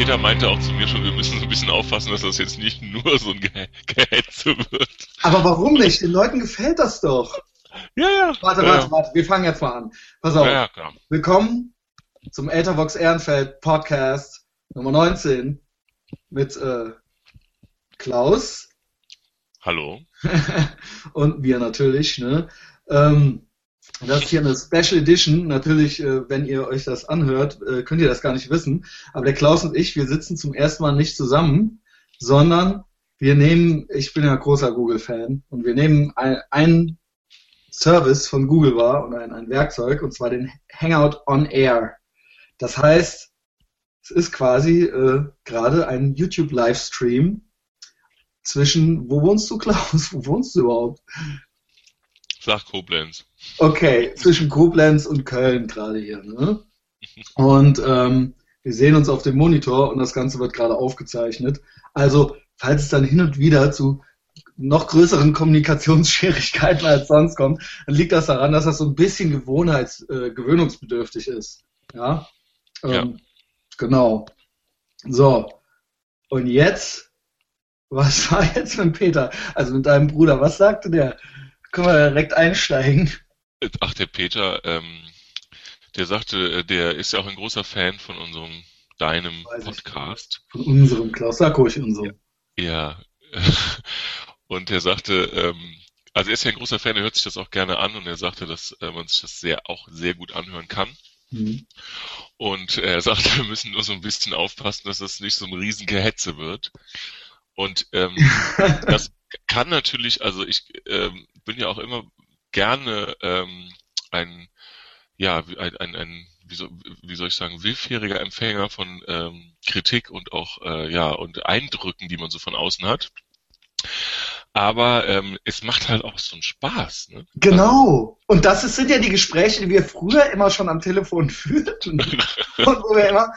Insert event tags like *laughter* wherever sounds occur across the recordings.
Peter meinte auch zu mir schon, wir müssen so ein bisschen aufpassen, dass das jetzt nicht nur so ein Ge Gehetze wird. Aber warum nicht? Den Leuten gefällt das doch. Ja, ja. Warte, ja, warte, warte. Wir fangen jetzt mal an. Pass auf. Ja, ja. Willkommen zum Ethervox Ehrenfeld Podcast Nummer 19 mit äh, Klaus Hallo. *laughs* und wir natürlich. Ne? Ähm, das ist hier eine Special Edition. Natürlich, äh, wenn ihr euch das anhört, äh, könnt ihr das gar nicht wissen. Aber der Klaus und ich, wir sitzen zum ersten Mal nicht zusammen, sondern wir nehmen, ich bin ja großer Google-Fan, und wir nehmen ein, ein Service von Google wahr und ein, ein Werkzeug, und zwar den Hangout on Air. Das heißt, es ist quasi äh, gerade ein YouTube-Livestream zwischen, wo wohnst du, Klaus? *laughs* Wo wohnst du überhaupt? Sag Koblenz. Okay, zwischen Koblenz und Köln gerade hier. Ne? Und ähm, wir sehen uns auf dem Monitor und das Ganze wird gerade aufgezeichnet. Also, falls es dann hin und wieder zu noch größeren Kommunikationsschwierigkeiten als sonst kommt, dann liegt das daran, dass das so ein bisschen Gewohnheits, äh, gewöhnungsbedürftig ist. Ja. Ähm, Ja. Genau. So. Und jetzt, was *laughs* war jetzt mit Peter? Also mit deinem Bruder, was sagte der? Können wir direkt einsteigen? Ach, der Peter, ähm, der sagte, äh, der ist ja auch ein großer Fan von unserem, deinem Weiß. Podcast. Von unserem Klaus, sag ruhig unserem. Ja. *laughs* Und er sagte, ähm, also er ist ja ein großer Fan, er hört sich das auch gerne an und er sagte, dass äh, man sich das sehr, auch sehr gut anhören kann. Mhm. Und er sagte, wir müssen nur so ein bisschen aufpassen, dass das nicht so ein Riesengehetze wird. Und ähm, *laughs* das kann natürlich, also ich ähm, bin ja auch immer gerne ähm, ein, ja, wie- ein, ein, ein wie, soll, wie soll ich sagen, willfähriger Empfänger von ähm, Kritik und auch, äh, ja, und Eindrücken, die man so von außen hat. Aber ähm, es macht halt auch so einen Spaß. Ne? Genau. Und das sind ja die Gespräche, die wir früher immer schon am Telefon *laughs* führten. *laughs* und wo wir immer,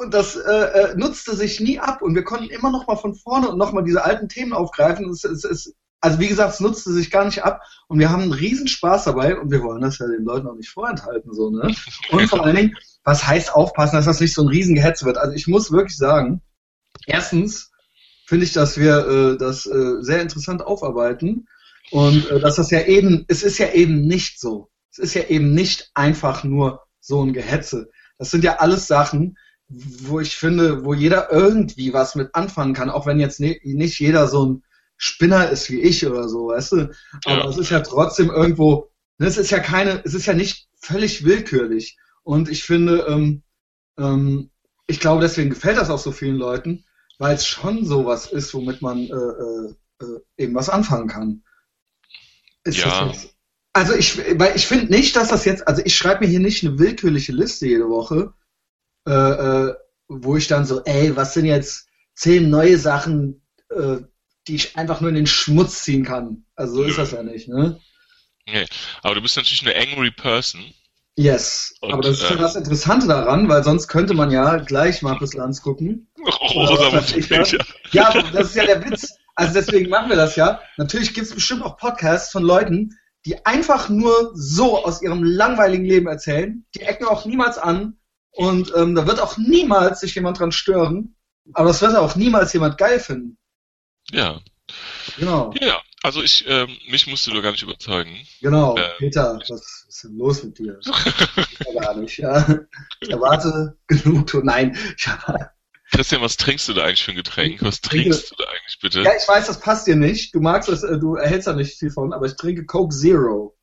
und das äh, äh, nutzte sich nie ab. Und wir konnten immer noch mal von vorne und noch mal diese alten Themen aufgreifen. Es, es, es, also wie gesagt, es nutzte sich gar nicht ab. Und wir haben einen riesen Spaß dabei. Und wir wollen das ja den Leuten auch nicht vorenthalten. So, ne? Und vor allen Dingen, was heißt aufpassen, dass das nicht so ein Riesengehetze wird? Also ich muss wirklich sagen, erstens finde ich, dass wir äh, das äh, sehr interessant aufarbeiten. Und äh, dass das ja eben, es ist ja eben nicht so. Es ist ja eben nicht einfach nur so ein Gehetze. Das sind ja alles Sachen, wo ich finde, wo jeder irgendwie was mit anfangen kann, auch wenn jetzt ne, nicht jeder so ein Spinner ist wie ich oder so, weißt du? Aber Ja. es ist ja trotzdem irgendwo, ne, es ist ja keine, es ist ja nicht völlig willkürlich. Und ich finde, ähm, ähm, ich glaube, deswegen gefällt das auch so vielen Leuten, weil es schon sowas ist, womit man äh, äh, äh, eben was anfangen kann. Ist Ja. also ich, weil ich finde nicht, dass das jetzt, also ich schreibe mir hier nicht eine willkürliche Liste jede Woche, äh, äh, wo ich dann so, ey, was sind jetzt zehn neue Sachen, äh, die ich einfach nur in den Schmutz ziehen kann. Also so ist das ja nicht, ne? Nee. Aber du bist natürlich eine angry person. Yes. Und, Aber das ist ja äh, das Interessante daran, weil sonst könnte man ja gleich Markus Lanz gucken. *laughs* Ich was? Wikipedia. Ja, das ist ja der Witz. Also deswegen machen wir das ja. Natürlich gibt es bestimmt auch Podcasts von Leuten, die einfach nur so aus ihrem langweiligen Leben erzählen. Die ecken auch niemals an und ähm, da wird auch niemals sich jemand dran stören. Aber das wird auch niemals jemand geil finden. Ja. Genau, Ja, also ich, ähm, mich musst du doch gar nicht überzeugen. genau. Äh, Peter, was ist denn los mit dir? *laughs* Ja, gar nicht, ja. Ich erwarte genug. Nein, ich erwarte Christian, was trinkst du da eigentlich für ein Getränk? Was trinke- trinkst du da eigentlich bitte? Ja, ich weiß, das passt dir nicht. Du magst es, äh, du erhältst da nicht viel von, aber ich trinke Coke Zero.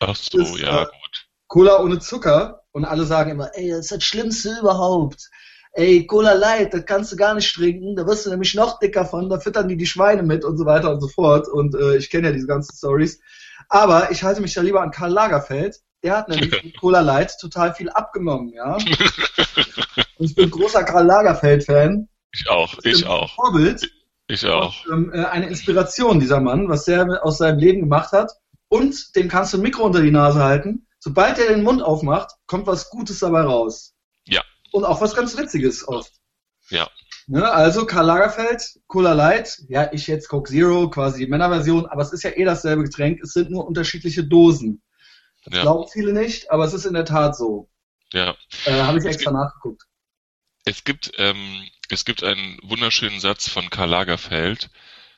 Ach so, ist, ja, äh, gut. Cola ohne Zucker. Und alle sagen immer, ey, das ist das Schlimmste überhaupt. Ey, Cola Light, das kannst du gar nicht trinken. Da wirst du nämlich noch dicker von. Da füttern die die Schweine mit und so weiter und so fort. Und äh, ich kenne ja diese ganzen Stories. Aber ich halte mich da lieber an Karl Lagerfeld. Der hat nämlich *laughs* mit Cola Light total viel abgenommen, ja. *laughs* Und ich bin großer Karl Lagerfeld-Fan. Ich auch, ich auch, Vorbild. ich auch. Und, ähm, äh, eine Inspiration, dieser Mann, was der aus seinem Leben gemacht hat. Und dem kannst du ein Mikro unter die Nase halten. Sobald er den Mund aufmacht, kommt was Gutes dabei raus. Ja. Und auch was ganz Witziges oft. Ja. Ne, also Karl Lagerfeld, Cola Light, ja, ich jetzt Coke Zero, quasi die Männerversion, aber es ist ja eh dasselbe Getränk, es sind nur unterschiedliche Dosen. Das Ja. glauben viele nicht, aber es ist in der Tat so. Ja. Äh, Habe ich Es extra nachgeguckt. Es gibt, ähm, es gibt einen wunderschönen Satz von Karl Lagerfeld.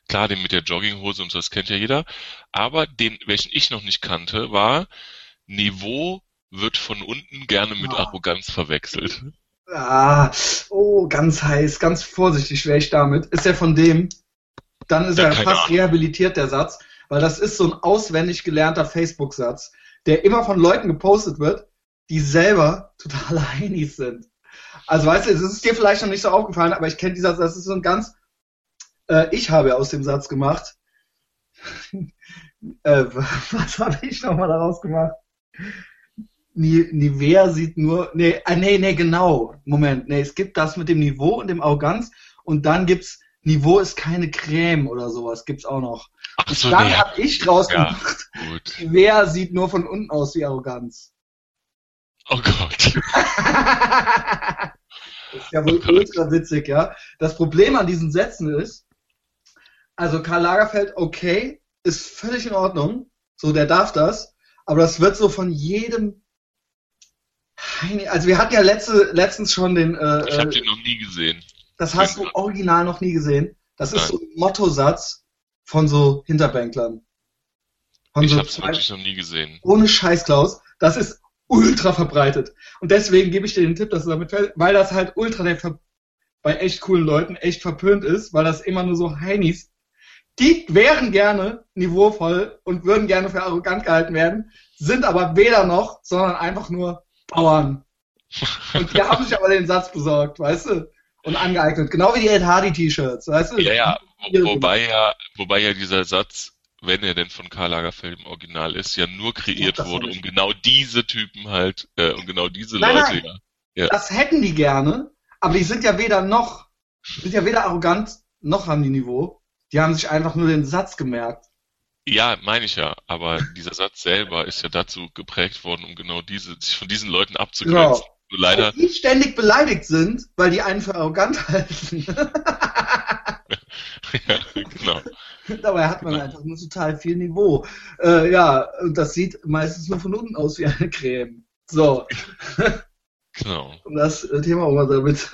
Klar, den mit der Jogginghose und so, das kennt ja jeder. Aber den, welchen ich noch nicht kannte, war Niveau wird von unten gerne mit Ja. Arroganz verwechselt. Ah, oh, ganz heiß, ganz vorsichtig wäre ich damit. Ist er von dem? Dann ist Ja, er fast Ahnung. rehabilitiert, der Satz, weil das ist so ein auswendig gelernter Facebook-Satz, der immer von Leuten gepostet wird, die selber totale *laughs* Heinis sind. Also weißt du, es ist dir vielleicht noch nicht so aufgefallen, aber ich kenne dieser Satz, das ist so ein ganz, äh, ich habe aus dem Satz gemacht. *laughs* äh, *laughs* was habe ich nochmal daraus gemacht? Ni- Nivea sieht nur, nee, ah, nee, nee, genau. Moment, nee, es gibt das mit dem Niveau und dem Arroganz und dann gibt's Niveau ist keine Creme oder sowas, gibt's auch noch. Ach so, dann nee, hab ich draus Ja. gemacht, gut. Nivea sieht nur von unten aus wie Arroganz. Oh Gott. Das *laughs* ist ja wohl Oh ultra witzig, ja. Das Problem an diesen Sätzen ist, also Karl Lagerfeld, okay, ist völlig in Ordnung, so, der darf das, aber das wird so von jedem, Heini- also wir hatten ja letzte, letztens schon den, äh, Ich habe äh, den noch nie gesehen. das hast du original noch nie gesehen. Das ist so ein Mottosatz von so Hinterbänklern. Von Ich so habe es zwei- wirklich noch nie gesehen. ohne Scheiß, Klaus, das ist ultra verbreitet. Und deswegen gebe ich dir den Tipp, dass du damit, fällst, weil das halt ultra der bei echt coolen Leuten echt verpönt ist, weil das immer nur so Heinis, die wären gerne niveauvoll und würden gerne für arrogant gehalten werden, sind aber weder noch, sondern einfach nur Bauern. Und die haben sich aber den Satz besorgt, weißt du? Und angeeignet. Genau wie die Ed Hardy T-Shirts, weißt du? Ja, ja, wo, wobei ja, wobei ja dieser Satz, wenn er denn von Karl Lagerfeld im Original ist, ja nur kreiert das wurde, um genau diese Typen halt, äh, um genau diese Nein, Leute, nein. ja. Das hätten die gerne, aber die sind ja weder noch, sind ja weder arrogant, noch haben die Niveau. Die haben sich einfach nur den Satz gemerkt. Ja, meine ich ja, aber dieser Satz selber ist ja dazu geprägt worden, um genau diese, sich von diesen Leuten abzugrenzen. Nur leider, Weil die ständig beleidigt sind, weil die einen für arrogant *laughs* halten. *laughs* ja, genau. Dabei hat man einfach nur total viel Niveau. Äh, ja, und das sieht meistens nur von unten aus wie eine Creme. So, *laughs* Genau. um das Thema auch mal damit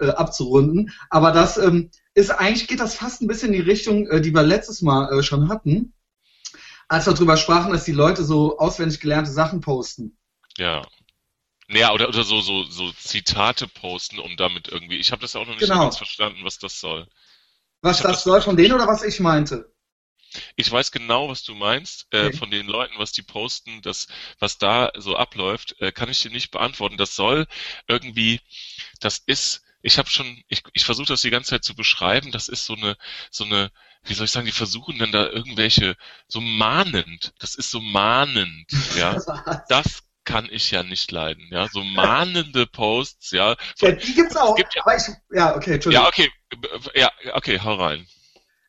äh, abzurunden. Aber das ähm, ist eigentlich geht das fast ein bisschen in die Richtung, äh, die wir letztes Mal äh, schon hatten, als wir darüber sprachen, dass die Leute so auswendig gelernte Sachen posten. Ja. Naja, oder, oder so, so, so Zitate posten, um damit irgendwie. Ich habe das auch noch nicht Genau. ganz verstanden, was das soll. Was das das- soll von denen oder was ich meinte? Ich weiß genau, was du meinst, äh, Okay. von den Leuten, was die posten, das, was da so abläuft, äh, kann ich dir nicht beantworten. Das soll irgendwie, das ist, ich habe schon, ich, ich versuche das die ganze Zeit zu beschreiben, das ist so eine, so eine, wie soll ich sagen, die versuchen dann da irgendwelche, so mahnend, das ist so mahnend, ja. *laughs* Das kann ich ja nicht leiden, ja. So mahnende Posts, ja. So, Ja, die gibt's auch. Es gibt ja- aber ich, ja, okay, Entschuldigung. ja, okay, ja, okay, hau rein.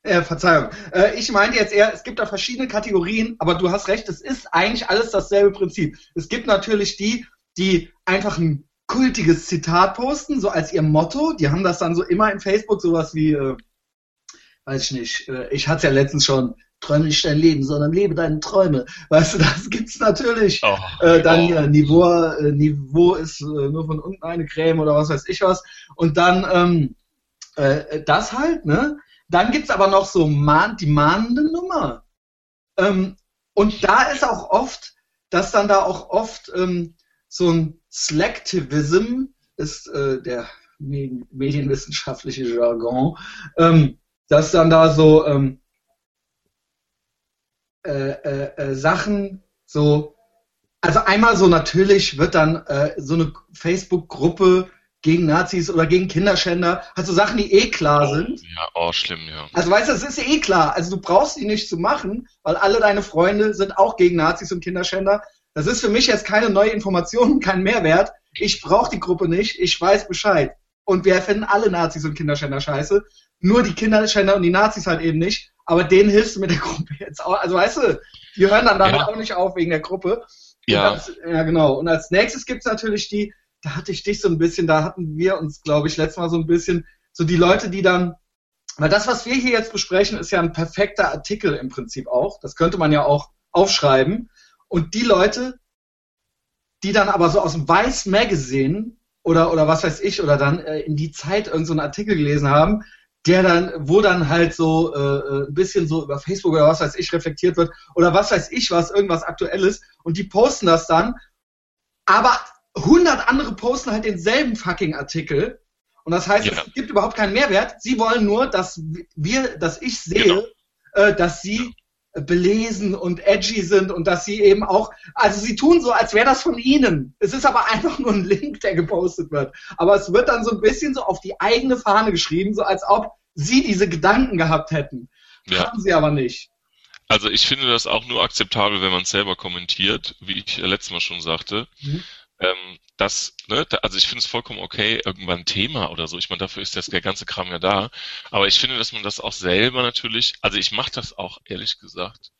Äh, Verzeihung. Äh, ich meinte jetzt eher, es gibt da verschiedene Kategorien, aber du hast recht, es ist eigentlich alles dasselbe Prinzip. Es gibt natürlich die, die einfach ein kultiges Zitat posten, so als ihr Motto. Die haben das dann so immer in Facebook, sowas wie, äh, weiß ich nicht, äh, ich hatte ja letztens schon, träume nicht dein Leben, sondern lebe deine Träume. Weißt du, das gibt's natürlich. Oh, Äh, dann oh. hier, Niveau, äh, Niveau ist äh, nur von unten eine Creme oder was weiß ich was. Und dann ähm, äh, das halt, ne? Dann gibt's aber noch so mahn, die mahnende Nummer. Ähm, und da ist auch oft, dass dann da auch oft ähm, so ein Selectivism ist äh, der me- medienwissenschaftliche Jargon, ähm, dass dann da so ähm, äh, äh, äh, Sachen so, also einmal so natürlich wird dann äh, so eine Facebook-Gruppe gegen Nazis oder gegen Kinderschänder, hat so Sachen, die eh klar oh, sind. Ja, oh, schlimm, ja. Also weißt du, es ist eh klar. Also du brauchst die nicht zu machen, weil alle deine Freunde sind auch gegen Nazis und Kinderschänder. Das ist für mich jetzt keine neue Information, *laughs* kein Mehrwert. Ich brauche die Gruppe nicht, ich weiß Bescheid. Und wir finden alle Nazis und Kinderschänder scheiße. Nur die Kinderschänder und die Nazis halt eben nicht. Aber denen hilfst du mit der Gruppe jetzt auch. Also weißt du, die hören dann damit Ja. auch nicht auf wegen der Gruppe. Ja. Als, ja, genau. Und als nächstes gibt's natürlich die, da hatte ich dich so ein bisschen, da hatten wir uns, glaube ich, letztes Mal so ein bisschen, so die Leute, die dann, weil das, was wir hier jetzt besprechen, ist ja ein perfekter Artikel im Prinzip auch. Das könnte man ja auch aufschreiben. Und die Leute, die dann aber so aus dem Weiß Magazine oder, oder was weiß ich, oder dann äh, in die Zeit irgendeinen so Artikel gelesen haben, der dann, wo dann halt so äh, äh, ein bisschen so über Facebook oder was weiß ich reflektiert wird oder was weiß ich was, irgendwas Aktuelles und die posten das dann, aber 100 andere posten halt denselben fucking Artikel und das heißt, ja. es gibt überhaupt keinen Mehrwert. Sie wollen nur, dass wir, dass ich sehe, genau. äh, dass sie belesen und edgy sind und dass sie eben auch, also sie tun so, als wäre das von ihnen. Es ist aber *laughs* einfach nur ein Link, der gepostet wird. Aber es wird dann so ein bisschen so auf die eigene Fahne geschrieben, so als ob sie diese Gedanken gehabt hätten. Ja. Haben sie aber nicht. Also ich finde das auch nur akzeptabel, wenn man es selber kommentiert, wie ich letztes Mal schon sagte. Mhm ähm, das, ne, da, also ich finde es vollkommen okay, irgendwann ein Thema oder so. Ich meine, dafür ist das der ganze Kram ja da. Aber ich finde, dass man das auch selber natürlich, also ich mache das auch ehrlich gesagt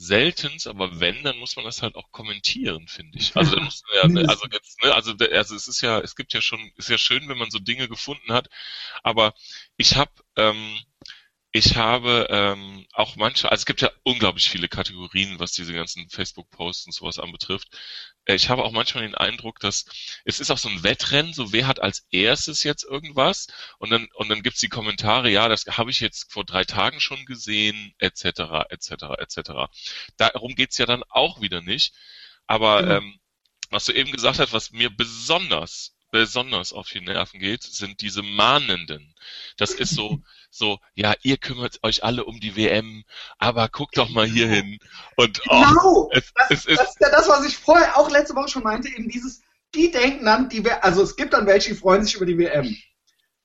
seltens, aber wenn, dann muss man das halt auch kommentieren, finde ich. Also dann muss man ja, *laughs* also jetzt, ne, also, also es ist ja, es gibt ja schon, ist ja schön, wenn man so Dinge gefunden hat, aber ich habe ähm, ich habe ähm, auch manche, also es gibt ja unglaublich viele Kategorien, was diese ganzen Facebook-Posts und sowas anbetrifft. Äh, ich habe auch manchmal den Eindruck, dass es ist auch so ein Wettrennen, so wer hat als erstes jetzt irgendwas und dann und dann gibt's die Kommentare, ja, das habe ich jetzt vor drei Tagen schon gesehen, etc., etc., etc. Darum geht's ja dann auch wieder nicht. Aber mhm. ähm, was du eben gesagt hast, was mir besonders besonders auf die Nerven geht, sind diese Mahnenden. Das ist so, so, ja, ihr kümmert euch alle um die WM, aber guckt doch mal hier hin. Und, oh, genau, es, das, es, das ist ja das, was ich vorher auch letzte Woche schon meinte, eben dieses, die denken dann, die, also es gibt dann welche, die freuen sich über die WM.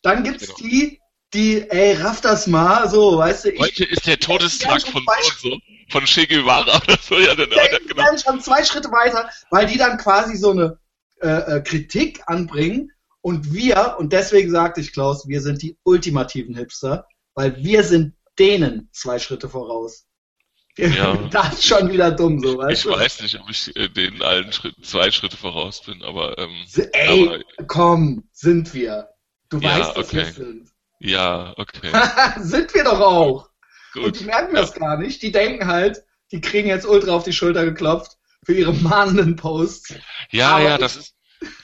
Dann gibt's genau. die, die, ey, raff das mal, so, weißt du. Ich, Heute ist der Todestag von so von Che Guevara oder so, ja, dann, die genau. schon zwei Schritte weiter, weil die dann quasi so eine äh, äh, Kritik anbringen und wir, und deswegen sagte ich Klaus, wir sind die ultimativen Hipster, weil wir sind denen zwei Schritte voraus. Ja. Das ist schon wieder dumm, so, weißt Ich du? weiß nicht, ob ich äh, denen allen Schritt, zwei Schritte voraus bin, aber, ähm, Ey, aber, komm, sind wir. Du ja, weißt, dass okay. wir sind. Ja, okay. *laughs* sind wir doch auch. Gut. Und die merken das gar nicht. Die denken halt, die kriegen jetzt ultra auf die Schulter geklopft für ihre mahnenden Posts. Ja, Aber ja, das ist.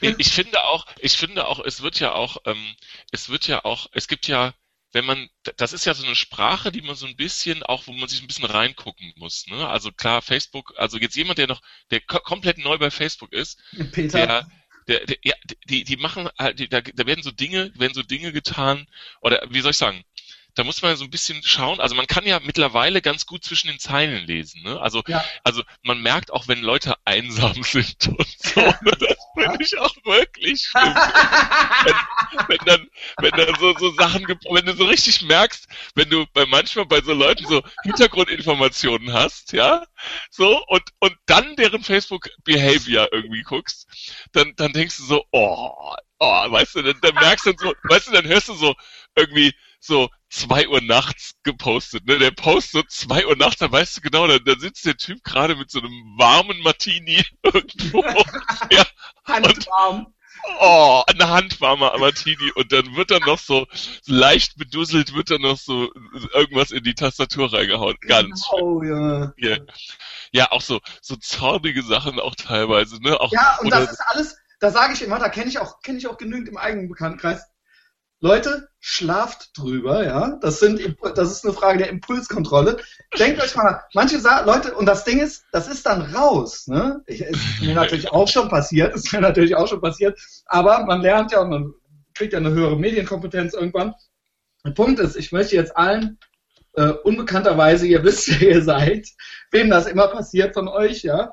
Ich finde auch, ich finde auch, es wird ja auch, ähm, es wird ja auch, es gibt ja, wenn man, das ist ja so eine Sprache, die man so ein bisschen, auch wo man sich ein bisschen reingucken muss. Ne? Also klar, Facebook, also jetzt jemand, der noch, der komplett neu bei Facebook ist, Peter. der, der, der ja, die, die machen halt, die, da, da werden so Dinge, werden so Dinge getan, oder wie soll ich sagen, da muss man so ein bisschen schauen. Also man kann ja mittlerweile ganz gut zwischen den Zeilen lesen. Ne? Also, ja. also man merkt auch, wenn Leute einsam *laughs* sind und so. Ne? Das finde ich auch wirklich *laughs* schlimm. wenn, wenn, dann, wenn dann so, so Sachen, wenn du so richtig merkst, wenn du bei manchmal bei so Leuten so Hintergrundinformationen hast, ja, so und und dann deren Facebook Behavior irgendwie guckst, dann dann denkst du so, oh, oh, weißt du, dann, dann merkst du so, weißt du, dann hörst du so irgendwie so zwei Uhr nachts gepostet, ne? Der Post so zwei Uhr nachts, da weißt du genau, da, da sitzt der Typ gerade mit so einem warmen Martini *laughs* irgendwo. *laughs* ja, Handwarm. Und, oh, eine handwarme Martini und dann wird dann noch so leicht bedusselt, wird dann noch so irgendwas in die Tastatur reingehauen. Ganz oh, ja. ja. Ja, auch so, so zornige Sachen auch teilweise, ne? Auch, ja, und das ist alles, da sage ich immer, da kenne ich auch, kenne ich auch genügend im eigenen Bekanntenkreis. Leute, schlaft drüber, ja. Das sind, das ist eine Frage der Impulskontrolle. Denkt euch mal, manche sagen, Leute, und das Ding ist, das ist dann raus, ne? Ich, ist mir natürlich auch schon passiert, *laughs* ist mir natürlich auch schon passiert, aber man lernt ja und man kriegt ja eine höhere Medienkompetenz irgendwann. Der Punkt ist, ich möchte jetzt allen, äh, unbekannterweise, ihr wisst, wer ihr seid, wem das immer passiert von euch, ja.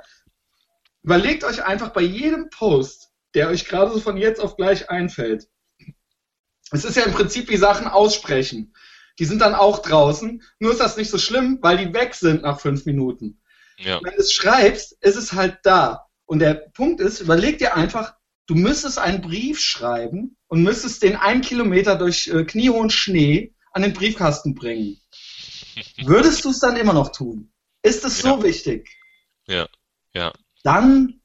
Überlegt euch einfach bei jedem Post, der euch gerade so von jetzt auf gleich einfällt, es ist ja im Prinzip wie Sachen aussprechen. Die sind dann auch draußen. Nur ist das nicht so schlimm, weil die weg sind nach fünf Minuten. Ja. Wenn du es schreibst, ist es halt da. Und der Punkt ist, überleg dir einfach, du müsstest einen Brief schreiben und müsstest den einen Kilometer durch äh, kniehohen Schnee an den Briefkasten bringen. *laughs* Würdest du es dann immer noch tun? Ist es ja. so wichtig? Ja, ja. Dann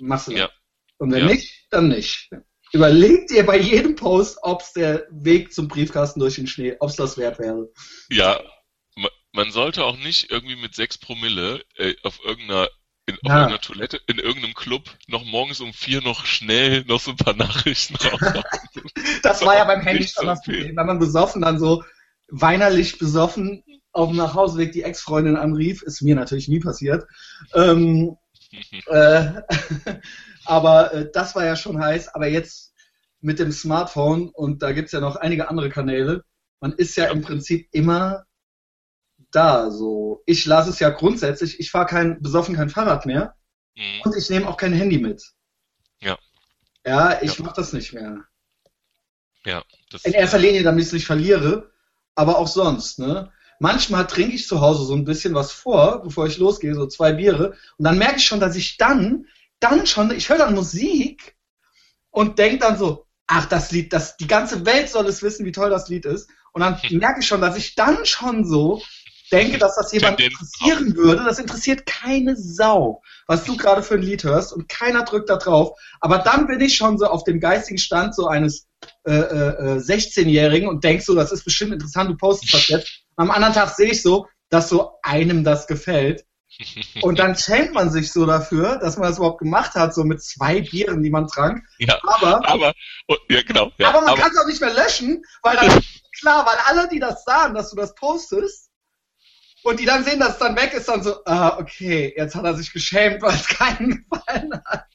machst du das. Ja. Und wenn nicht, dann nicht. Überlegt ihr bei jedem Post, ob es der Weg zum Briefkasten durch den Schnee, ob es das wert wäre. Ja, man sollte auch nicht irgendwie mit 6 Promille äh, auf irgendeiner in ja. einer Toilette, in irgendeinem Club, noch morgens um vier noch schnell noch so ein paar *laughs* Nachrichten raus. das war ja beim Handy schon das Problem, wenn man besoffen dann so weinerlich besoffen auf dem Nachhauseweg die Ex-Freundin anrief, ist mir natürlich nie passiert. Ähm, *laughs* äh, aber äh, das war ja schon heiß, aber jetzt mit dem Smartphone und da gibt's ja noch einige andere Kanäle, man ist ja, ja. im Prinzip immer da. So, ich lasse es ja grundsätzlich, ich fahre kein besoffen kein Fahrrad mehr mhm. und ich nehme auch kein Handy mit. Ja. Ja, ich ja. mache das nicht mehr. Ja. Das, In erster Linie, damit ich es nicht verliere, aber auch sonst, ne? Manchmal trinke ich zu Hause so ein bisschen was vor, bevor ich losgehe, so zwei Biere, und dann merke ich schon, dass ich dann, dann schon, ich höre dann Musik und denke dann so, ach, das Lied, das, die ganze Welt soll es wissen, wie toll das Lied ist. Und dann merke ich schon, dass ich dann schon so denke, dass das jemand interessieren würde. Das interessiert keine Sau, was du gerade für ein Lied hörst und keiner drückt da drauf. Aber dann bin ich schon so auf dem geistigen Stand so eines äh, äh, 16-Jährigen und denk so, das ist bestimmt interessant, du postest das jetzt. Am anderen Tag sehe ich so, dass so einem das gefällt. *laughs* Und dann schämt man sich so dafür, dass man das überhaupt gemacht hat, so mit zwei Bieren, die man trank. Ja, aber, aber, oh, ja, genau, ja, aber man kann es auch nicht mehr löschen, weil dann, *laughs* klar, weil alle, die das sahen, dass du das postest, und die dann sehen, dass es dann weg ist, dann so, ah, okay, jetzt hat er sich geschämt, weil es keinen gefallen hat.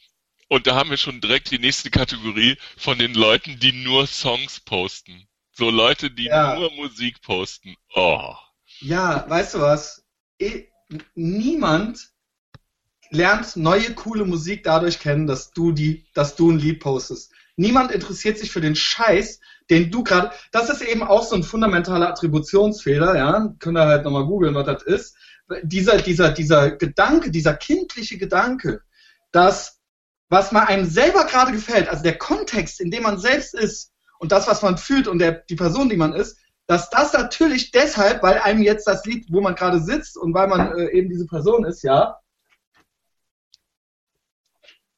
Und da haben wir schon direkt die nächste Kategorie von den Leuten, die nur Songs posten. So Leute, die ja. nur Musik posten. Oh. Ja, weißt du was? Ich, niemand lernt neue coole Musik dadurch kennen, dass du die, dass du ein Lied postest. Niemand interessiert sich für den Scheiß, den du gerade, das ist eben auch so ein fundamentaler Attributionsfehler, ja, könnt ihr halt nochmal googeln, was das ist. Dieser, dieser, dieser Gedanke, dieser kindliche Gedanke, dass was man einem selber gerade gefällt, also der Kontext, in dem man selbst ist und das, was man fühlt und der, die Person, die man ist, dass das natürlich deshalb, weil einem jetzt das Lied, wo man gerade sitzt und weil man äh, eben diese Person ist, ja.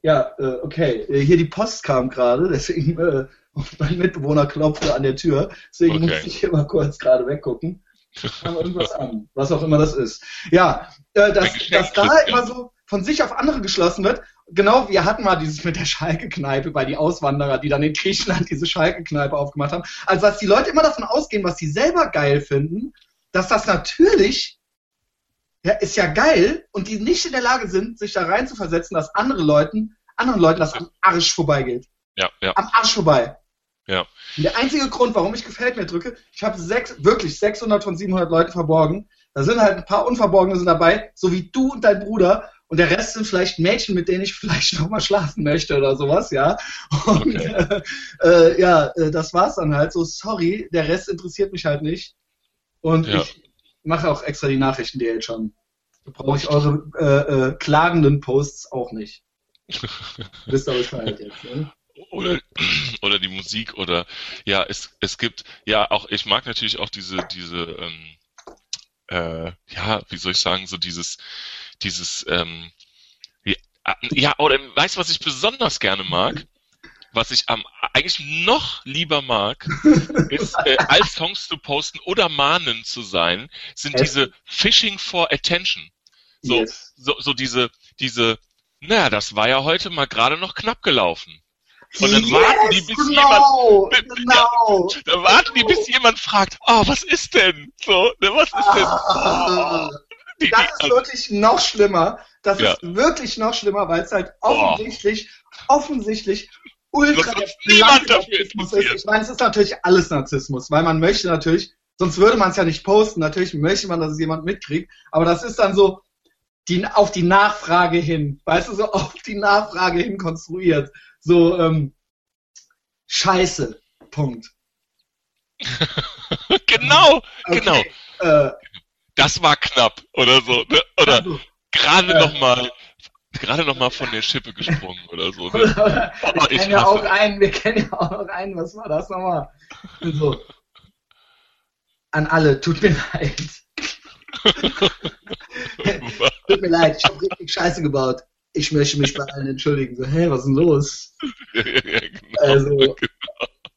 Ja, äh, okay. Äh, hier die Post kam gerade, deswegen äh, *laughs* mein Mitbewohner klopfte an der Tür, deswegen okay. musste ich hier mal kurz gerade weggucken. Kam irgendwas an, *laughs* was auch immer das ist. Ja, äh, dass, dass da immer so von sich auf andere geschlossen wird. Genau, wir hatten mal dieses mit der Schalke-Kneipe bei die Auswanderer, die dann in Griechenland diese Schalke-Kneipe aufgemacht haben. Also, dass die Leute immer davon ausgehen, was sie selber geil finden, dass das natürlich ja, ist ja geil und die nicht in der Lage sind, sich da rein zu versetzen, dass andere Leuten, anderen Leuten das am Arsch vorbeigeht. Ja, ja. Am Arsch vorbei. Ja. Und der einzige Grund, warum ich gefällt mir drücke, ich habe sechs, wirklich 600 von 700 Leute verborgen. Da sind halt ein paar Unverborgene sind dabei, so wie du und dein Bruder. Und der Rest sind vielleicht Mädchen, mit denen ich vielleicht *laughs* noch mal schlafen möchte oder sowas, ja. Und okay. *laughs* äh, äh, ja, äh, das war's dann halt. So, sorry, der Rest interessiert mich halt nicht. Und ja. ich mache auch extra die Nachrichten, die jetzt schon. Da brauche ich eure äh, äh, klagenden Posts auch nicht. *laughs* Wisst ihr Bescheid jetzt, ne? oder *clears throat* oder die Musik oder ja es es gibt ja auch ich mag natürlich auch diese diese ähm, äh, ja wie soll ich sagen so dieses dieses ähm, äh, ja oder weißt du was ich besonders gerne mag was ich am eigentlich noch lieber mag, *laughs* ist äh, als Songs zu posten oder mahnend zu sein, sind es? diese Fishing for Attention. So, yes. so, so diese, diese, naja, das war ja heute mal gerade noch knapp gelaufen. Und dann yes, warten die, bis genau, jemand, genau. Ja, dann warten die, bis jemand fragt, oh, was ist denn? So, ne, was ist denn? Oh. *laughs* Das ist also, wirklich noch schlimmer. Das ja. ist wirklich noch schlimmer, weil es halt offensichtlich, oh. offensichtlich ultra Narzissmus ist. Ich meine, es ist natürlich alles Narzissmus, weil man möchte natürlich, sonst würde man es ja nicht posten. Natürlich möchte man, dass es jemand mitkriegt, aber das ist dann so die, auf die Nachfrage hin, weißt du, so *laughs* auf die Nachfrage hin konstruiert. So, ähm, Scheiße, Punkt. *laughs* genau, okay. genau. Äh, das war knapp oder so. Ne? Oder also, gerade äh, noch mal gerade noch mal von der Schippe gesprungen oder so. Ne? *laughs* Oh, wir kennen ja auch einen, wir kennen ja auch noch einen, was war das nochmal? So. An alle, tut mir leid. *laughs* tut mir leid, ich habe richtig Scheiße gebaut. Ich möchte mich bei allen entschuldigen. So, hä, was ist denn los? *laughs* ja, genau, also, genau.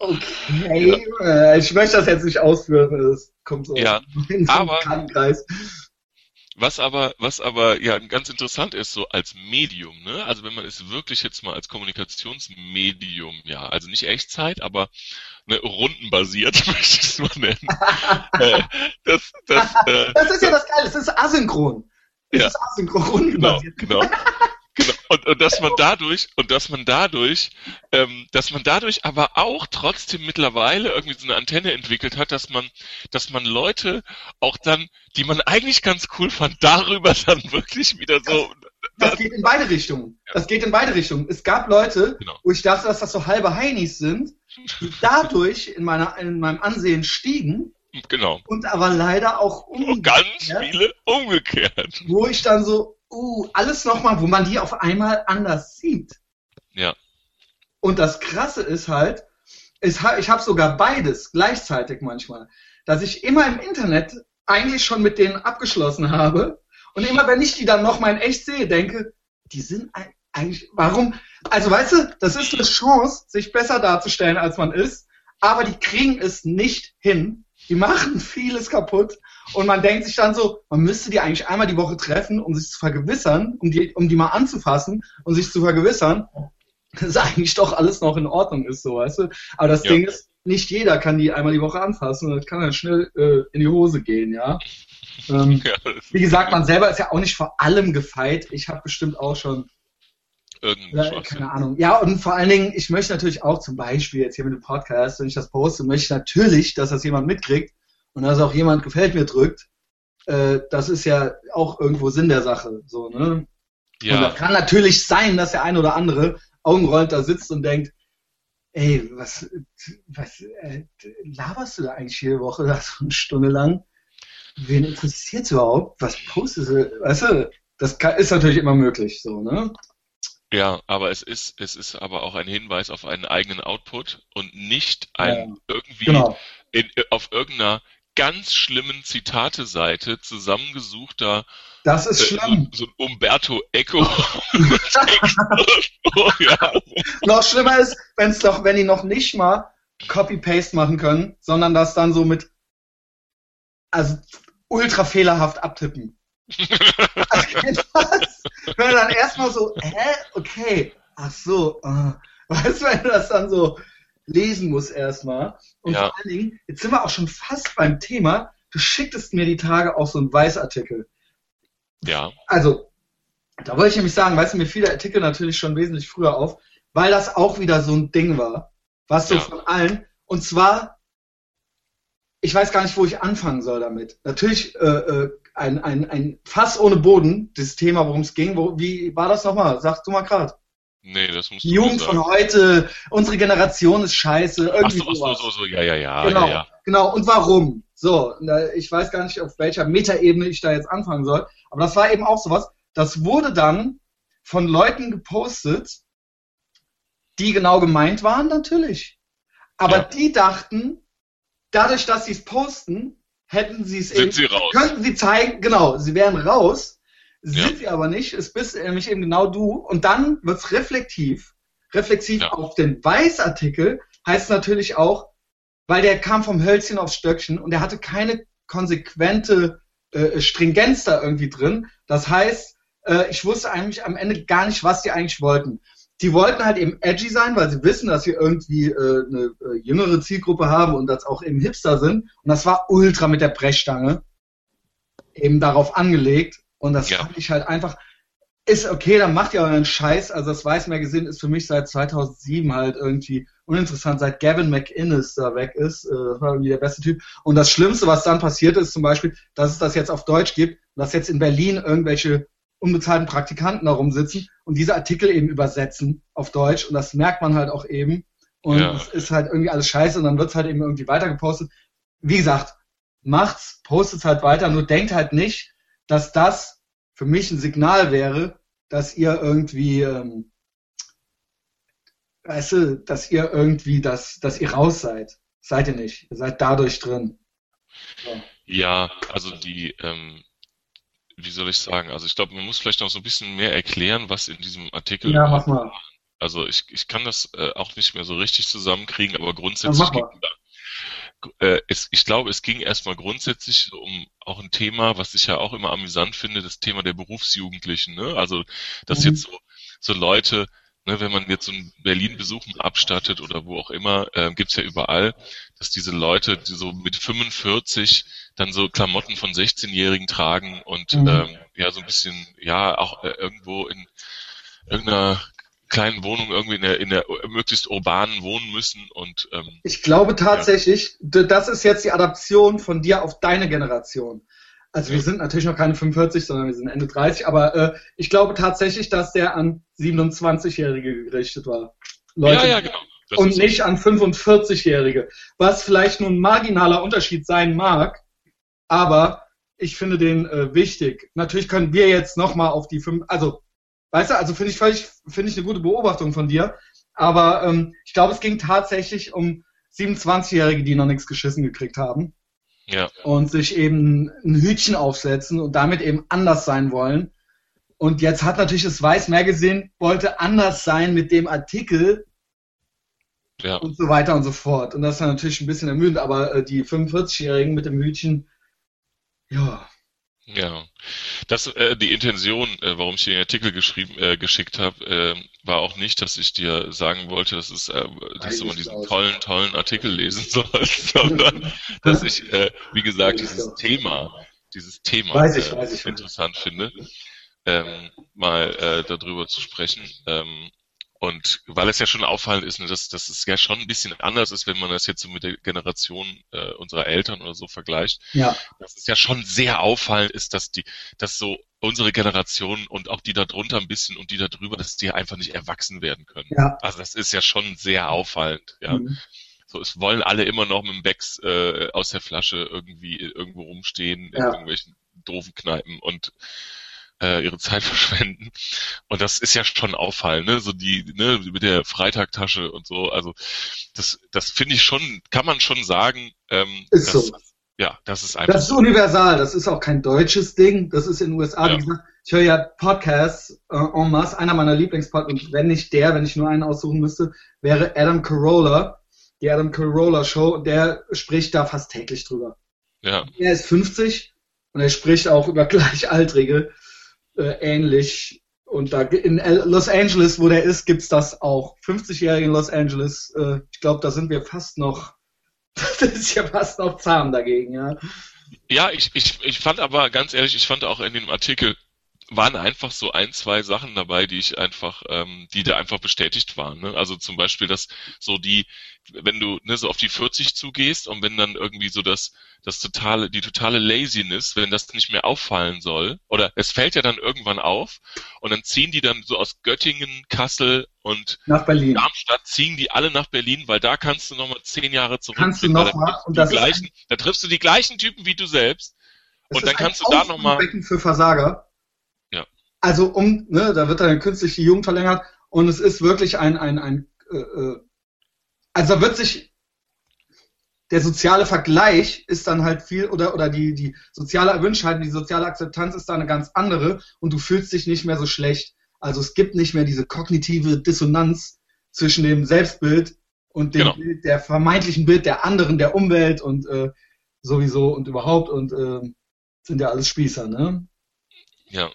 Okay, ja. Äh, ich möchte das jetzt nicht ausführen, das kommt so ja, *laughs* in so aber, Kreis. was aber, was aber ja ganz interessant ist, so als Medium, ne? Also wenn man es wirklich jetzt mal als Kommunikationsmedium, ja, also nicht Echtzeit, aber ne, rundenbasiert, *laughs* möchte ich es mal nennen. äh, das, das, äh, das ist ja das Geile, es ist asynchron. Es ja. ist asynchron, rundenbasiert. Genau, genau. Genau. Und, und dass man dadurch, und dass man dadurch, ähm, dass man dadurch aber auch trotzdem mittlerweile irgendwie so eine Antenne entwickelt hat, dass man, dass man Leute auch dann, die man eigentlich ganz cool fand, darüber *laughs* dann wirklich wieder so. Das, das geht in beide Richtungen. Ja. Das geht in beide Richtungen. Es gab Leute, genau. wo ich dachte, dass das so halbe Heinis sind, die *laughs* dadurch in meiner, in meinem Ansehen stiegen. Genau. Und aber leider auch umgekehrt. Ganz viele umgekehrt. Wo ich dann so, uh, alles nochmal, wo man die auf einmal anders sieht. Ja. Und das Krasse ist halt, ich habe sogar beides gleichzeitig manchmal, dass ich immer im Internet eigentlich schon mit denen abgeschlossen habe und immer wenn ich die dann nochmal in echt sehe, denke, die sind eigentlich, warum? Also weißt du, das ist eine Chance, sich besser darzustellen, als man ist, aber die kriegen es nicht hin. Die machen vieles kaputt und man denkt sich dann so, man müsste die eigentlich einmal die Woche treffen, um sich zu vergewissern, um die, um die mal anzufassen und sich zu vergewissern, dass eigentlich doch alles noch in Ordnung ist, so weißt du. Aber das ja. Ding ist, nicht jeder kann die einmal die Woche anfassen und das kann dann schnell äh, in die Hose gehen, ja. Ähm, *laughs* ja wie gesagt, man selber ist ja auch nicht vor allem gefeit. Ich habe bestimmt auch schon Irgendein keine Ahnung. Ja, und vor allen Dingen, ich möchte natürlich auch zum Beispiel jetzt hier mit dem Podcast, wenn ich das poste, möchte ich natürlich, dass das jemand mitkriegt und dass auch jemand gefällt mir drückt. Äh, das ist ja auch irgendwo Sinn der Sache. So, ne? Ja. Und das kann natürlich sein, dass der eine oder andere augenrollend da sitzt und denkt, ey, was, was äh, laberst du da eigentlich jede Woche da so eine Stunde lang? Wen interessiert überhaupt? Was postest du? Weißt du, das kann, ist natürlich immer möglich, so, ne? Ja, aber es ist, es ist aber auch ein Hinweis auf einen eigenen Output und nicht ein ja, irgendwie genau. in, auf irgendeiner ganz schlimmen Zitate-Seite zusammengesuchter das ist äh, schlimm. So, so, ein Umberto Eco. oh, *laughs* *laughs* ja. Noch schlimmer ist, wenn es doch, wenn die noch nicht mal Copy-Paste machen können, sondern das dann so mit also ultra fehlerhaft abtippen. was? *laughs* Wenn du dann erstmal so, hä? Okay, ach so, uh. weißt du, wenn du das dann so lesen musst erstmal. Und ja. vor allen Dingen, jetzt sind wir auch schon fast beim Thema, du schicktest mir die Tage auch so einen Weißartikel. Ja. Also, da wollte ich nämlich sagen, weißt du, mir fiel der Artikel natürlich schon wesentlich früher auf, weil das auch wieder so ein Ding war. Was so ja. von allen. Und zwar, ich weiß gar nicht, wo ich anfangen soll damit. Natürlich äh, äh, ein, ein, ein Fass ohne Boden, das Thema, worum es ging. Wo, wie war das nochmal? Sagst du mal gerade. Nee, das muss Die Jugend von heute, unsere Generation ist scheiße. Irgendwie ach so, ach so, so, so, ja, ja, ja. Genau, ja, ja. genau. Und warum? So, ich weiß gar nicht, auf welcher Metaebene ich da jetzt anfangen soll. Aber das war eben auch sowas. Das wurde dann von Leuten gepostet, die genau gemeint waren, natürlich. Aber ja. die dachten, dadurch, dass sie es posten, hätten sie es eben, sie raus. könnten sie zeigen, genau, sie wären raus, sind ja. sie aber nicht, es bist nämlich eben genau du und dann wird's reflektiv. Reflexiv ja. auf den Weißartikel heißt natürlich auch, weil der kam vom Hölzchen aufs Stöckchen und er hatte keine konsequente äh, Stringenz da irgendwie drin. Das heißt, äh, ich wusste eigentlich am Ende gar nicht, was die eigentlich wollten die wollten halt eben edgy sein, weil sie wissen, dass sie irgendwie äh, eine äh, jüngere Zielgruppe haben und das auch eben Hipster sind. Und das war ultra mit der Brechstange eben darauf angelegt. Und das ja. fand ich halt einfach, ist okay, dann macht ihr euren Scheiß. Also das Weiß Magazine ist für mich seit 2007 halt irgendwie uninteressant, seit Gavin McInnes da weg ist. Äh, das war irgendwie der beste Typ. Und das Schlimmste, was dann passiert ist, zum Beispiel, dass es das jetzt auf Deutsch gibt dass jetzt in Berlin irgendwelche unbezahlten Praktikanten da rumsitzen und diese Artikel eben übersetzen auf Deutsch und das merkt man halt auch eben und ja. es ist halt irgendwie alles scheiße und dann wird es halt eben irgendwie weitergepostet. Wie gesagt, macht's, postet's halt weiter, nur denkt halt nicht, dass das für mich ein Signal wäre, dass ihr irgendwie, ähm, weißt du, dass ihr irgendwie, dass, dass ihr raus seid. Seid ihr nicht. Ihr seid dadurch drin. So. Ja, also die, ähm, wie soll ich sagen? Also ich glaube, man muss vielleicht noch so ein bisschen mehr erklären, was in diesem Artikel. Ja, mach mal. Also ich, ich kann das äh, auch nicht mehr so richtig zusammenkriegen, aber grundsätzlich ja, äh, es, ich glaube, es ging erstmal grundsätzlich um auch ein Thema, was ich ja auch immer amüsant finde, das Thema der Berufsjugendlichen. Ne? Also, dass mhm. jetzt so, so Leute, ne, wenn man jetzt so einen Berlin-Besuch abstattet oder wo auch immer, äh, gibt's ja überall, dass diese Leute, die so mit 45 dann so Klamotten von 16-Jährigen tragen und mhm. ähm, ja so ein bisschen, ja, auch äh, irgendwo in irgendeiner kleinen Wohnung irgendwie in der, in der möglichst urbanen wohnen müssen und ähm, ich glaube tatsächlich, ja. das ist jetzt die Adaption von dir auf deine Generation. Also wir sind natürlich noch keine 45, sondern wir sind Ende 30, aber äh, ich glaube tatsächlich, dass der an 27-Jährige gerichtet war. Leute, ja, ja, genau. Und nicht so. an 45-Jährige. Was vielleicht nur ein marginaler Unterschied sein mag, aber ich finde den äh, wichtig. Natürlich können wir jetzt nochmal auf die fünf, also Weißt du, also finde ich völlig, finde ich eine gute Beobachtung von dir. Aber ähm, ich glaube, es ging tatsächlich um 27-Jährige, die noch nichts geschissen gekriegt haben. Ja. Und sich eben ein Hütchen aufsetzen und damit eben anders sein wollen. Und jetzt hat natürlich das Weiß Magazine wollte anders sein mit dem Artikel ja. und so weiter und so fort. Und das ist natürlich ein bisschen ermüdend, aber äh, die 45-Jährigen mit dem Hütchen, ja, ja, das äh, die Intention, äh, warum ich den Artikel geschrieben äh, geschickt habe, äh, war auch nicht, dass ich dir sagen wollte, dass es, äh, dass du mal diesen tollen, tollen Artikel lesen *laughs* sollst, sondern *laughs* dass ich, äh, wie gesagt, dieses Thema, dieses Thema ich, äh, interessant finde, ähm, mal äh, darüber zu sprechen. Ähm, und weil es ja schon auffallend ist, ne, dass, dass es ja schon ein bisschen anders ist, wenn man das jetzt so mit der Generation äh, unserer Eltern oder so vergleicht. Ja. Dass es ja schon sehr auffallend ist, dass die, dass so unsere Generation und auch die da drunter ein bisschen und die da drüber, dass die einfach nicht erwachsen werden können. Ja. Also das ist ja schon sehr auffallend, ja. Mhm. So, es wollen alle immer noch mit dem Becks äh, aus der Flasche irgendwie irgendwo rumstehen ja. in irgendwelchen doofen Kneipen und äh, ihre Zeit *laughs* verschwenden. Und das ist ja schon auffallend, ne? So die, ne, mit der Freitagtasche und so. Also das, das finde ich schon, kann man schon sagen. Ähm, ist dass, so. Ja, das ist einfach. Das ist universal. Das ist auch kein deutsches Ding. Das ist in den USA, ja. wie gesagt. Ich höre ja Podcasts äh, en masse. Einer meiner Lieblingspodcasts, und wenn nicht der, wenn ich nur einen aussuchen müsste, wäre Adam Carolla. Die Adam Carolla Show. Der spricht da fast täglich drüber. Ja. Er ist 50 und er spricht auch über *laughs* Gleichaltrige äh, ähnlich. Und da in Los Angeles, wo der ist, gibt's das auch. 50-Jährige in Los Angeles, äh, ich glaube, da sind wir fast noch, das ist ja fast noch zahm dagegen, ja. Ja, ich, ich, ich fand aber ganz ehrlich, ich fand auch in dem Artikel waren einfach so ein, zwei Sachen dabei, die ich einfach, ähm, die da einfach bestätigt waren. Ne? Also zum Beispiel, dass so die, wenn du ne, so auf die 40 zugehst und wenn dann irgendwie so das, das totale, die totale Laziness, wenn das nicht mehr auffallen soll, oder es fällt ja dann irgendwann auf und dann ziehen die dann so aus Göttingen, Kassel und nach Berlin. Darmstadt ziehen die alle nach Berlin, weil da kannst du nochmal zehn Jahre zurück. Kannst du nochmal und das gleichen, da triffst du die gleichen Typen wie du selbst. Und dann kannst du da nochmal. für Versager. Also um, ne, da wird dann künstlich die Jugend verlängert und es ist wirklich ein, ein, ein äh, äh, also da wird sich der soziale Vergleich ist dann halt viel oder oder die die soziale Erwünschtheit, die soziale Akzeptanz ist da eine ganz andere und du fühlst dich nicht mehr so schlecht. Also es gibt nicht mehr diese kognitive Dissonanz zwischen dem Selbstbild und dem genau. Bild, der vermeintlichen Bild der anderen, der Umwelt und äh, sowieso und überhaupt und äh, sind ja alles Spießer, ne? Ja,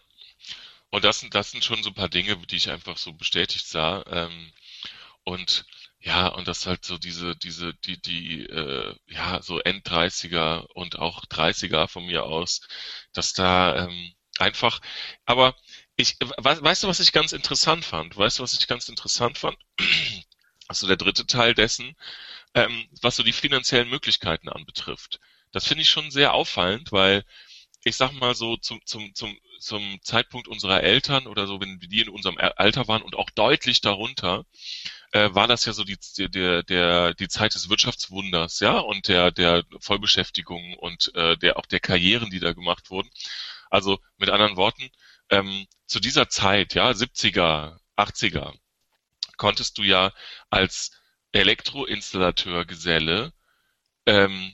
und das sind, das sind schon so ein paar Dinge, die ich einfach so bestätigt sah. Ähm, und ja, und das halt so diese, diese, die, die, äh, ja, so End-30er und auch 30er von mir aus, dass da ähm, einfach, aber ich, weißt du, was ich ganz interessant fand? Weißt du, was ich ganz interessant fand? *clears throat* Also der dritte Teil dessen, ähm, was so die finanziellen Möglichkeiten anbetrifft. Das finde ich schon sehr auffallend, weil ich sag mal so zum, zum, zum zum Zeitpunkt unserer Eltern oder so, wenn die in unserem Alter waren und auch deutlich darunter, äh, war das ja so die, der, der, die Zeit des Wirtschaftswunders, ja, und der, der Vollbeschäftigung und äh, der auch der Karrieren, die da gemacht wurden. Also mit anderen Worten, ähm, zu dieser Zeit, ja, 70er, 80er, konntest du ja als Elektroinstallateur Geselle ähm,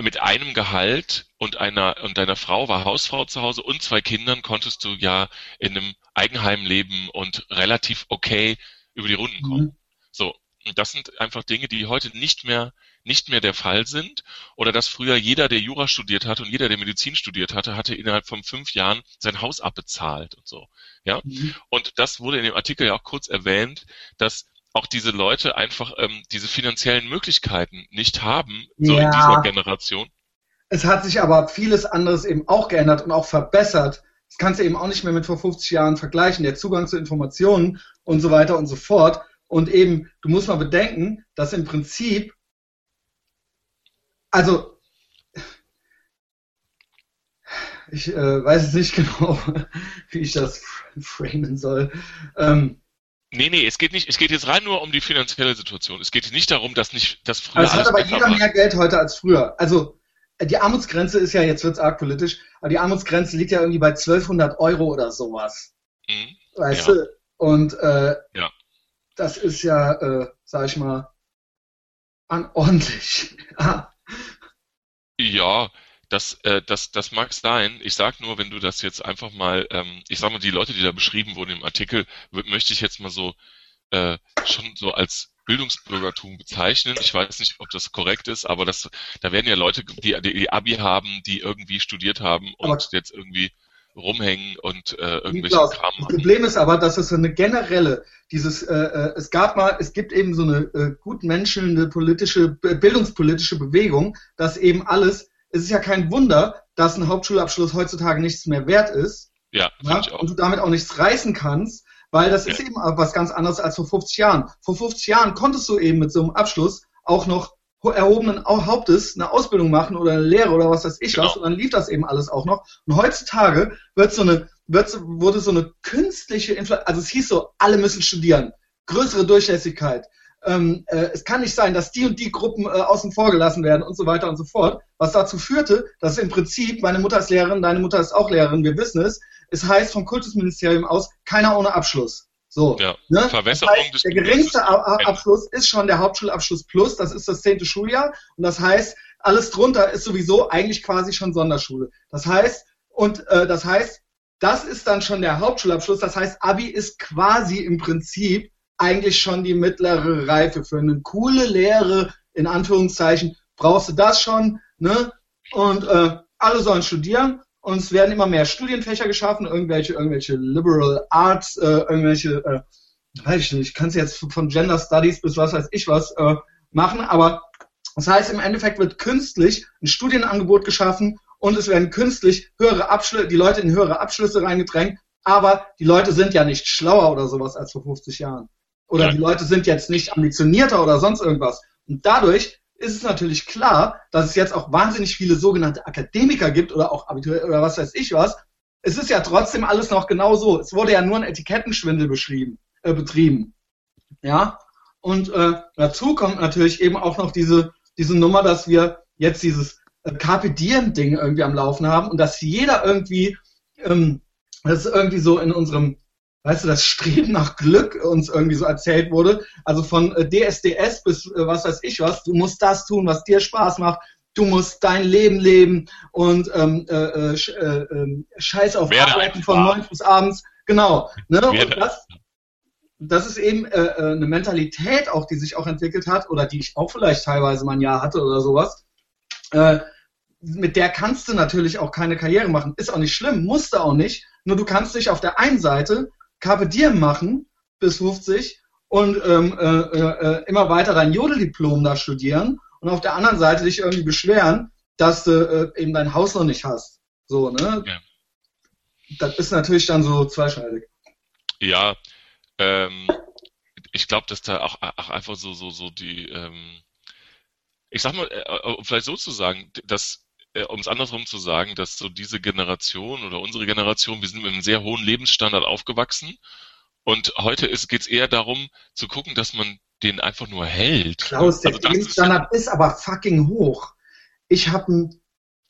mit einem Gehalt und einer und deiner Frau war Hausfrau zu Hause und zwei Kindern konntest du ja in einem Eigenheim leben und relativ okay über die Runden kommen. Mhm. So, das sind einfach Dinge, die heute nicht mehr, nicht mehr der Fall sind. Oder dass früher jeder, der Jura studiert hatte und jeder, der Medizin studiert hatte, hatte innerhalb von fünf Jahren sein Haus abbezahlt und so. Ja. Mhm. Und das wurde in dem Artikel ja auch kurz erwähnt, dass auch diese Leute einfach ähm, diese finanziellen Möglichkeiten nicht haben, so ja. in dieser Generation. Es hat sich aber vieles anderes eben auch geändert und auch verbessert. Das kannst du eben auch nicht mehr mit vor 50 Jahren vergleichen. Der Zugang zu Informationen und so weiter und so fort. Und eben, du musst mal bedenken, dass im Prinzip, also, ich äh, weiß jetzt nicht *laughs* genau, wie ich das framen soll. Ähm, Nee, nee, es geht nicht, es geht jetzt rein nur um die finanzielle Situation. Es geht nicht darum, dass nicht, dass früher. Also es hat aber jeder war. mehr Geld heute als früher. Also die Armutsgrenze ist ja, jetzt wird's arg politisch, aber die Armutsgrenze liegt ja irgendwie bei 1200 Euro oder sowas. Mhm. Weißt ja. du? Und äh, ja. das ist ja, äh, sag ich mal, anordentlich. *laughs* ja, das, äh, das, das mag sein. Ich sag nur, wenn du das jetzt einfach mal, ähm, ich sag mal, die Leute, die da beschrieben wurden im Artikel, möchte ich jetzt mal so äh, schon so als Bildungsbürgertum bezeichnen. Ich weiß nicht, ob das korrekt ist, aber das, da werden ja Leute, die, die Abi haben, die irgendwie studiert haben und aber jetzt irgendwie rumhängen und äh, irgendwelche Kram machen. Das Problem ist aber, dass es so eine generelle, dieses, äh, äh, es gab mal, es gibt eben so eine äh, gutmenschelnde politische, bildungspolitische Bewegung, dass eben alles, es ist ja kein Wunder, dass ein Hauptschulabschluss heutzutage nichts mehr wert ist. Ja, ja und du damit auch nichts reißen kannst, weil das ist eben was ganz anderes als vor 50 Jahren. Vor 50 Jahren konntest du eben mit so einem Abschluss auch noch erhobenen Hauptes eine Ausbildung machen oder eine Lehre oder was weiß ich genau. was und dann lief das eben alles auch noch. Und heutzutage wird so eine, wird, wurde so eine künstliche Inflation, also es hieß so, alle müssen studieren, größere Durchlässigkeit. Ähm, äh, es kann nicht sein, dass die und die Gruppen äh, außen vor gelassen werden und so weiter und so fort, was dazu führte, dass im Prinzip, meine Mutter ist Lehrerin, deine Mutter ist auch Lehrerin, wir wissen es, es heißt vom Kultusministerium aus, keiner ohne Abschluss. So, ja, ne? Das heißt, der geringste Abschluss ist schon der Hauptschulabschluss plus, das ist das zehnte Schuljahr und das heißt, alles drunter ist sowieso eigentlich quasi schon Sonderschule. Das heißt, und äh, das heißt, das ist dann schon der Hauptschulabschluss. Das heißt, Abi ist quasi im Prinzip eigentlich schon die mittlere Reife für eine coole Lehre, in Anführungszeichen, brauchst du das schon, ne? Und äh, alle sollen studieren und es werden immer mehr Studienfächer geschaffen, irgendwelche, irgendwelche Liberal Arts, äh, irgendwelche, äh, weiß ich nicht, ich kann es jetzt von Gender Studies bis was weiß ich was äh, machen, aber das heißt, im Endeffekt wird künstlich ein Studienangebot geschaffen und es werden künstlich höhere Abschlüsse, die Leute in höhere Abschlüsse reingedrängt, aber die Leute sind ja nicht schlauer oder sowas als vor 50 Jahren. Oder ja. die Leute sind jetzt nicht ambitionierter oder sonst irgendwas. Und dadurch ist es natürlich klar, dass es jetzt auch wahnsinnig viele sogenannte Akademiker gibt oder auch Abitur oder was weiß ich was. Es ist ja trotzdem alles noch genau so. Es wurde ja nur ein Etikettenschwindel beschrieben, äh, betrieben. Ja. Und äh, dazu kommt natürlich eben auch noch diese, diese Nummer, dass wir jetzt dieses äh, Carpe Diem-Ding irgendwie am Laufen haben und dass jeder irgendwie, ähm, das ist irgendwie so in unserem weißt du, das Streben nach Glück uns irgendwie so erzählt wurde. Also von äh, DSDS bis äh, was weiß ich was, du musst das tun, was dir Spaß macht. Du musst dein Leben leben und ähm, äh, äh, äh ähm, Scheiß auf Werde Arbeiten von neun bis abends. Genau. Ne? Und das, das ist eben äh, äh, eine Mentalität auch, die sich auch entwickelt hat oder die ich auch vielleicht teilweise mal ein Jahr hatte oder sowas. Äh, mit der kannst du natürlich auch keine Karriere machen. Ist auch nicht schlimm, musst du auch nicht. Nur du kannst dich auf der einen Seite Carpe Diem machen bis 50 und ähm, äh, äh, immer weiter dein Jodeldiplom da studieren und auf der anderen Seite dich irgendwie beschweren, dass du äh, eben dein Haus noch nicht hast. So, ne? Ja. Das ist natürlich dann so zweischneidig. Ja, ähm, ich glaube, dass da auch, auch, einfach so, so, so die, ähm, ich sag mal, äh, vielleicht so zu sagen, dass äh, um es andersrum zu sagen, dass so diese Generation oder unsere Generation, wir sind mit einem sehr hohen Lebensstandard aufgewachsen und heute geht es eher darum zu gucken, dass man den einfach nur hält. Klaus, der also Lebensstandard ist, ist, aber fucking hoch. Ich habe einen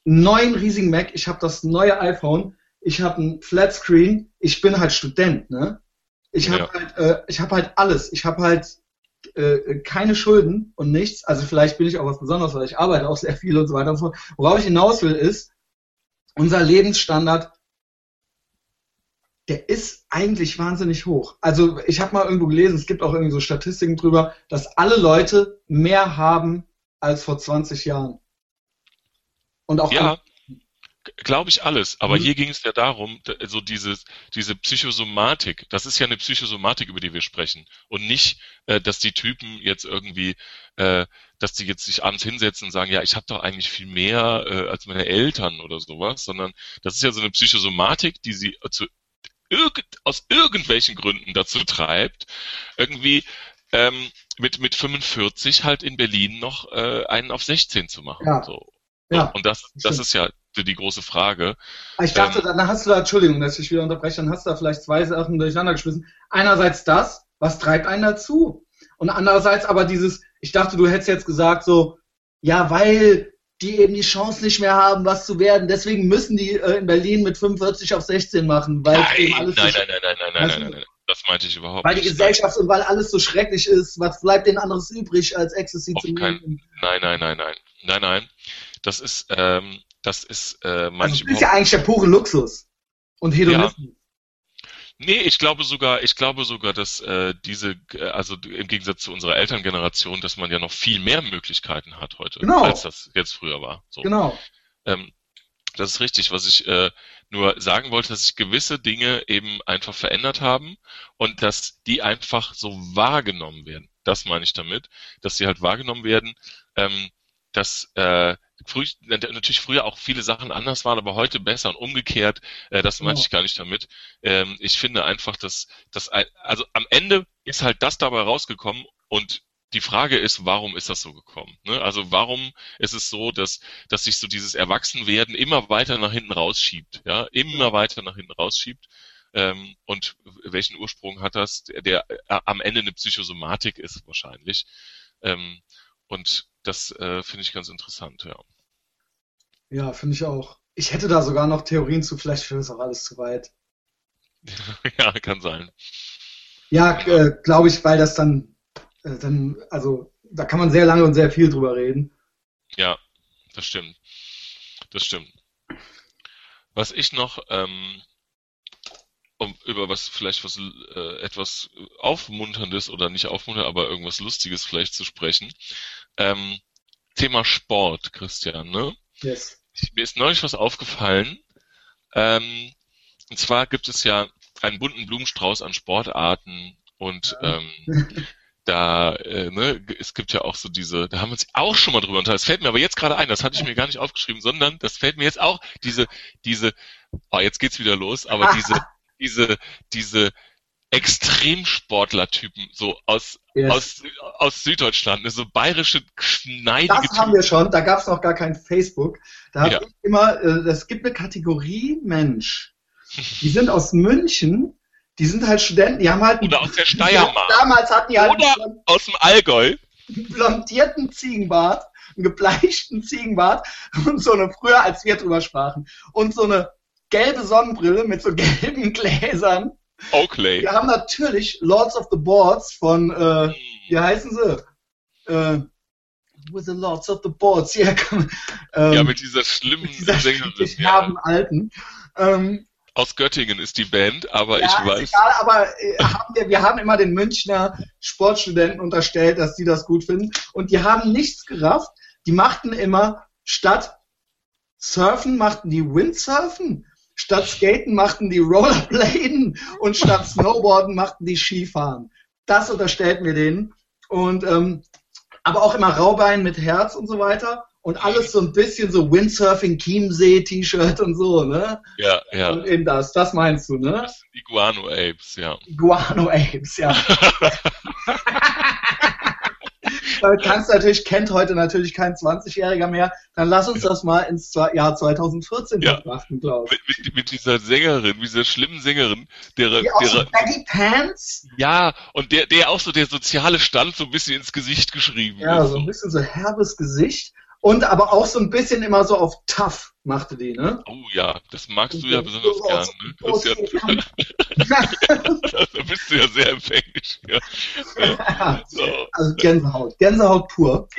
neuen riesigen Mac, ich habe das neue iPhone, ich habe ein Flatscreen, ich bin halt Student, ne? Ich habe ja. halt, äh, ich habe halt alles. Ich habe halt äh, keine Schulden und nichts. Also vielleicht bin ich auch was Besonderes, weil ich arbeite auch sehr viel und so weiter und so fort. Worauf ich hinaus will, ist, unser Lebensstandard der ist eigentlich wahnsinnig hoch. Also ich habe mal irgendwo gelesen, es gibt auch irgendwie so Statistiken drüber, dass alle Leute mehr haben als vor 20 Jahren. Und auch ja. Glaube ich alles, aber mhm. hier ging es ja darum, so dieses, diese Psychosomatik, das ist ja eine Psychosomatik, über die wir sprechen. Und nicht, äh, dass die Typen jetzt irgendwie, äh, dass die jetzt sich abends hinsetzen und sagen, ja, ich habe doch eigentlich viel mehr äh, als meine Eltern oder sowas, sondern das ist ja so eine Psychosomatik, die sie zu irgend, aus irgendwelchen Gründen dazu treibt, irgendwie ähm, mit, mit 45 halt in Berlin noch äh, einen auf 16 zu machen. Ja. So. Ja, und das, das ist ja die große Frage. Ich dachte, ähm, dann hast du da, Entschuldigung, dass ich wieder unterbreche, dann hast du da vielleicht zwei Sachen durcheinander geschmissen. Einerseits das, was treibt einen dazu? Und andererseits aber dieses, ich dachte, du hättest jetzt gesagt so, ja, weil die eben die Chance nicht mehr haben, was zu werden. Deswegen müssen die äh, in Berlin mit 45 auf 16 machen, weil nein, eben alles nein, so nein, nein, nein, nein, nein, nein, nein, das meinte ich überhaupt weil nicht. Weil die Gesellschaft und weil alles so schrecklich ist, was bleibt denn anderes übrig, als Ecstasy zu nehmen? Nein, nein, nein, nein, nein, nein. Das ist, ähm, das ist äh, manchmal. Also das ist ja eigentlich der pure Luxus und Hedonismus. Ja. Nee, ich glaube sogar, ich glaube sogar, dass äh, diese, äh, also im Gegensatz zu unserer Elterngeneration, dass man ja noch viel mehr Möglichkeiten hat heute, genau. als das jetzt früher war. So. Genau. Ähm, das ist richtig. Was ich äh, nur sagen wollte, dass sich gewisse Dinge eben einfach verändert haben und dass die einfach so wahrgenommen werden. Das meine ich damit, dass sie halt wahrgenommen werden, ähm, dass äh, früh, natürlich früher auch viele Sachen anders waren, aber heute besser und umgekehrt, äh, das meinte ich gar nicht damit. Ähm, ich finde einfach, dass, dass also am Ende ist halt das dabei rausgekommen und die Frage ist, warum ist das so gekommen? Ne? Also warum ist es so, dass, dass sich so dieses Erwachsenwerden immer weiter nach hinten rausschiebt, ja, immer weiter nach hinten rausschiebt. Ähm, und welchen Ursprung hat das? Der, der äh, am Ende eine Psychosomatik ist wahrscheinlich. Ähm, und das äh, finde ich ganz interessant, ja. Ja, finde ich auch. Ich hätte da sogar noch Theorien zu, vielleicht führt es auch alles zu weit. *laughs* ja, kann sein. Ja, äh, glaube ich, weil das dann, äh, dann, also da kann man sehr lange und sehr viel drüber reden. Ja, das stimmt. Das stimmt. Was ich noch, ähm, um über was vielleicht was äh, etwas aufmunterndes oder nicht aufmunterndes, aber irgendwas Lustiges vielleicht zu sprechen. Ähm, Thema Sport, Christian, ne? Yes. Mir ist neulich was aufgefallen. Ähm, und zwar gibt es ja einen bunten Blumenstrauß an Sportarten und ja. ähm, da, äh, ne, es gibt ja auch so diese, da haben wir uns auch schon mal drüber unterhalten. Das fällt mir aber jetzt gerade ein, das hatte ich mir gar nicht aufgeschrieben, sondern das fällt mir jetzt auch, diese, diese, oh, jetzt geht's wieder los, aber *laughs* diese, diese, diese Extremsportler-Typen, so aus, yes. aus, aus Süddeutschland, ne, so bayerische, schneidige Das haben wir schon, da gab es noch gar kein Facebook. Da habe ja. ich immer, äh, es gibt eine Kategorie Mensch. Die sind aus München, die sind halt Studenten, die haben halt... Oder aus der Steiermark. damals hatten die halt... Oder einen, aus dem Allgäu. Einen blondierten Ziegenbart, einen gebleichten Ziegenbart und so eine, früher als wir drüber sprachen, und so eine gelbe Sonnenbrille mit so gelben *laughs* Gläsern Oakley. Wir haben natürlich Lords of the Boards von, äh, hm. wie heißen sie? Äh, with the Lords of the Boards. Ja, ähm, ja mit dieser schlimmen mit dieser Sängerin. Ja. alten. Ähm, aus Göttingen ist die Band, aber ja, ich weiß. Egal, aber äh, haben wir, wir haben immer den Münchner Sportstudenten unterstellt, dass die das gut finden. Und die haben nichts gerafft. Die machten immer statt Surfen, machten die Windsurfen. Statt Skaten machten die Rollerbladen und statt Snowboarden machten die Skifahren. Das unterstellten wir denen. Und ähm, aber auch immer Raubein mit Herz und so weiter. Und alles so ein bisschen so Windsurfing, Chiemsee, T-Shirt und so, ne? Ja, ja. Und eben das, das meinst du, ne? Das sind Iguano Apes, ja. Iguano Apes, ja. *laughs* damit kannst natürlich, kennt heute natürlich kein 20-Jähriger mehr. Dann lass uns ja. das mal ins Jahr 2014 ja. betrachten, Klaus. Mit, mit, mit, dieser Sängerin, mit dieser schlimmen Sängerin, der, Die so Baggy Pants? Ja, und der, der auch so der soziale Stand so ein bisschen ins Gesicht geschrieben Ja, so ein bisschen so herbes Gesicht. Und aber auch so ein bisschen immer so auf tough machte die, ne? Oh ja, das magst du ja besonders so gern, ne? Christian. *laughs* da bist du ja sehr empfänglich. Ja. *laughs* So. Also Gänsehaut. Gänsehaut pur.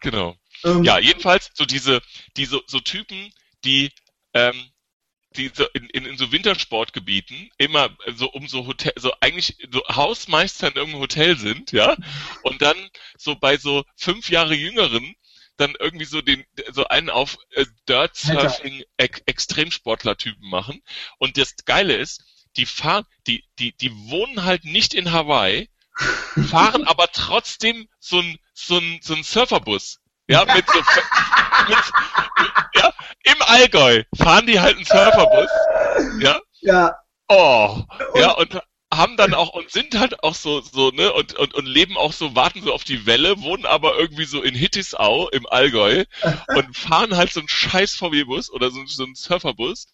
Genau. Ähm, ja, jedenfalls so diese, diese so Typen, die ähm, die so in, in, in so Wintersportgebieten immer so um so Hotel, so eigentlich so Hausmeister in irgendeinem Hotel sind, ja, und dann so bei so fünf Jahre Jüngeren dann irgendwie so den so einen auf äh, Dirt Surfing -Ex Extremsportler Typen machen und das geile ist, die fahren die die die wohnen halt nicht in Hawaii, *laughs* fahren aber trotzdem so ein so ein so ein Surferbus. Ja, mit so mit, ja, im Allgäu fahren die halt einen Surferbus. Ja. Ja. Oh, ja, und haben dann auch und sind halt auch so so ne und, und und leben auch so warten so auf die Welle wohnen aber irgendwie so in Hittisau im Allgäu und fahren halt so einen scheiß VW-Bus oder so, so einen Surferbus.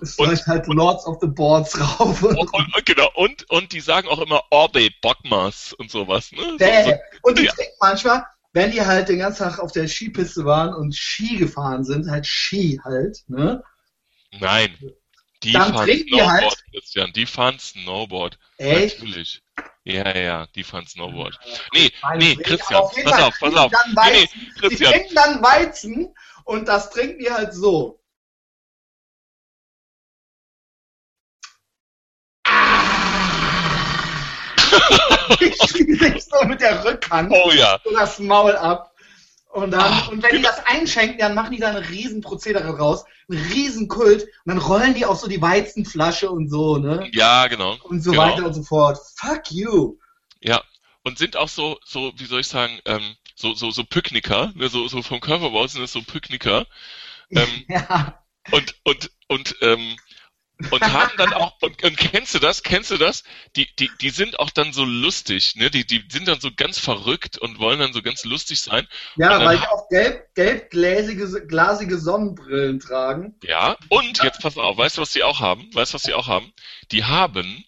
Es läuft halt Lords of the Boards rauf. Und, und, und genau und und die sagen auch immer Orbe Bockmas und sowas ne? So, so, und die ja. trinken manchmal, wenn die halt den ganzen Tag auf der Skipiste waren und Ski gefahren sind, halt Ski halt, ne? nein die Dann fahren trinken Snowboard halt- Christian die fahren Snowboard. Echt? natürlich. Ja ja die fahren Snowboard. Nee nee Christian auf pass auf pass auf. Dann nee, nee, Weizen, die Christian. trinken dann Weizen und das trinken die halt so. *laughs* Ich schließe so mit der Rückhand oh ja. das Maul ab. Und dann, Ah, und wenn die genau. das einschenken, dann machen die da eine riesen Prozedere raus, einen riesen Kult, und dann rollen die auch so die Weizenflasche und so, ne? ja genau Und so Genau. weiter und so fort. Fuck you. Ja, und sind auch so, so, wie soll ich sagen, ähm, so, so, so Picknicker, ne, so, so vom Körperbau sind es so Picknicker. Ähm, *laughs* Ja. und, und, und, ähm, und haben dann auch, und, und kennst du das, kennst du das? Die, die, die sind auch dann so lustig, ne, die, die sind dann so ganz verrückt und wollen dann so ganz lustig sein. Ja, weil die haben- auch gelb, gelb-gläsige glasige Sonnenbrillen tragen. Ja, und jetzt pass mal auf, weißt du, was die auch haben? Weißt du, was die auch haben? Die haben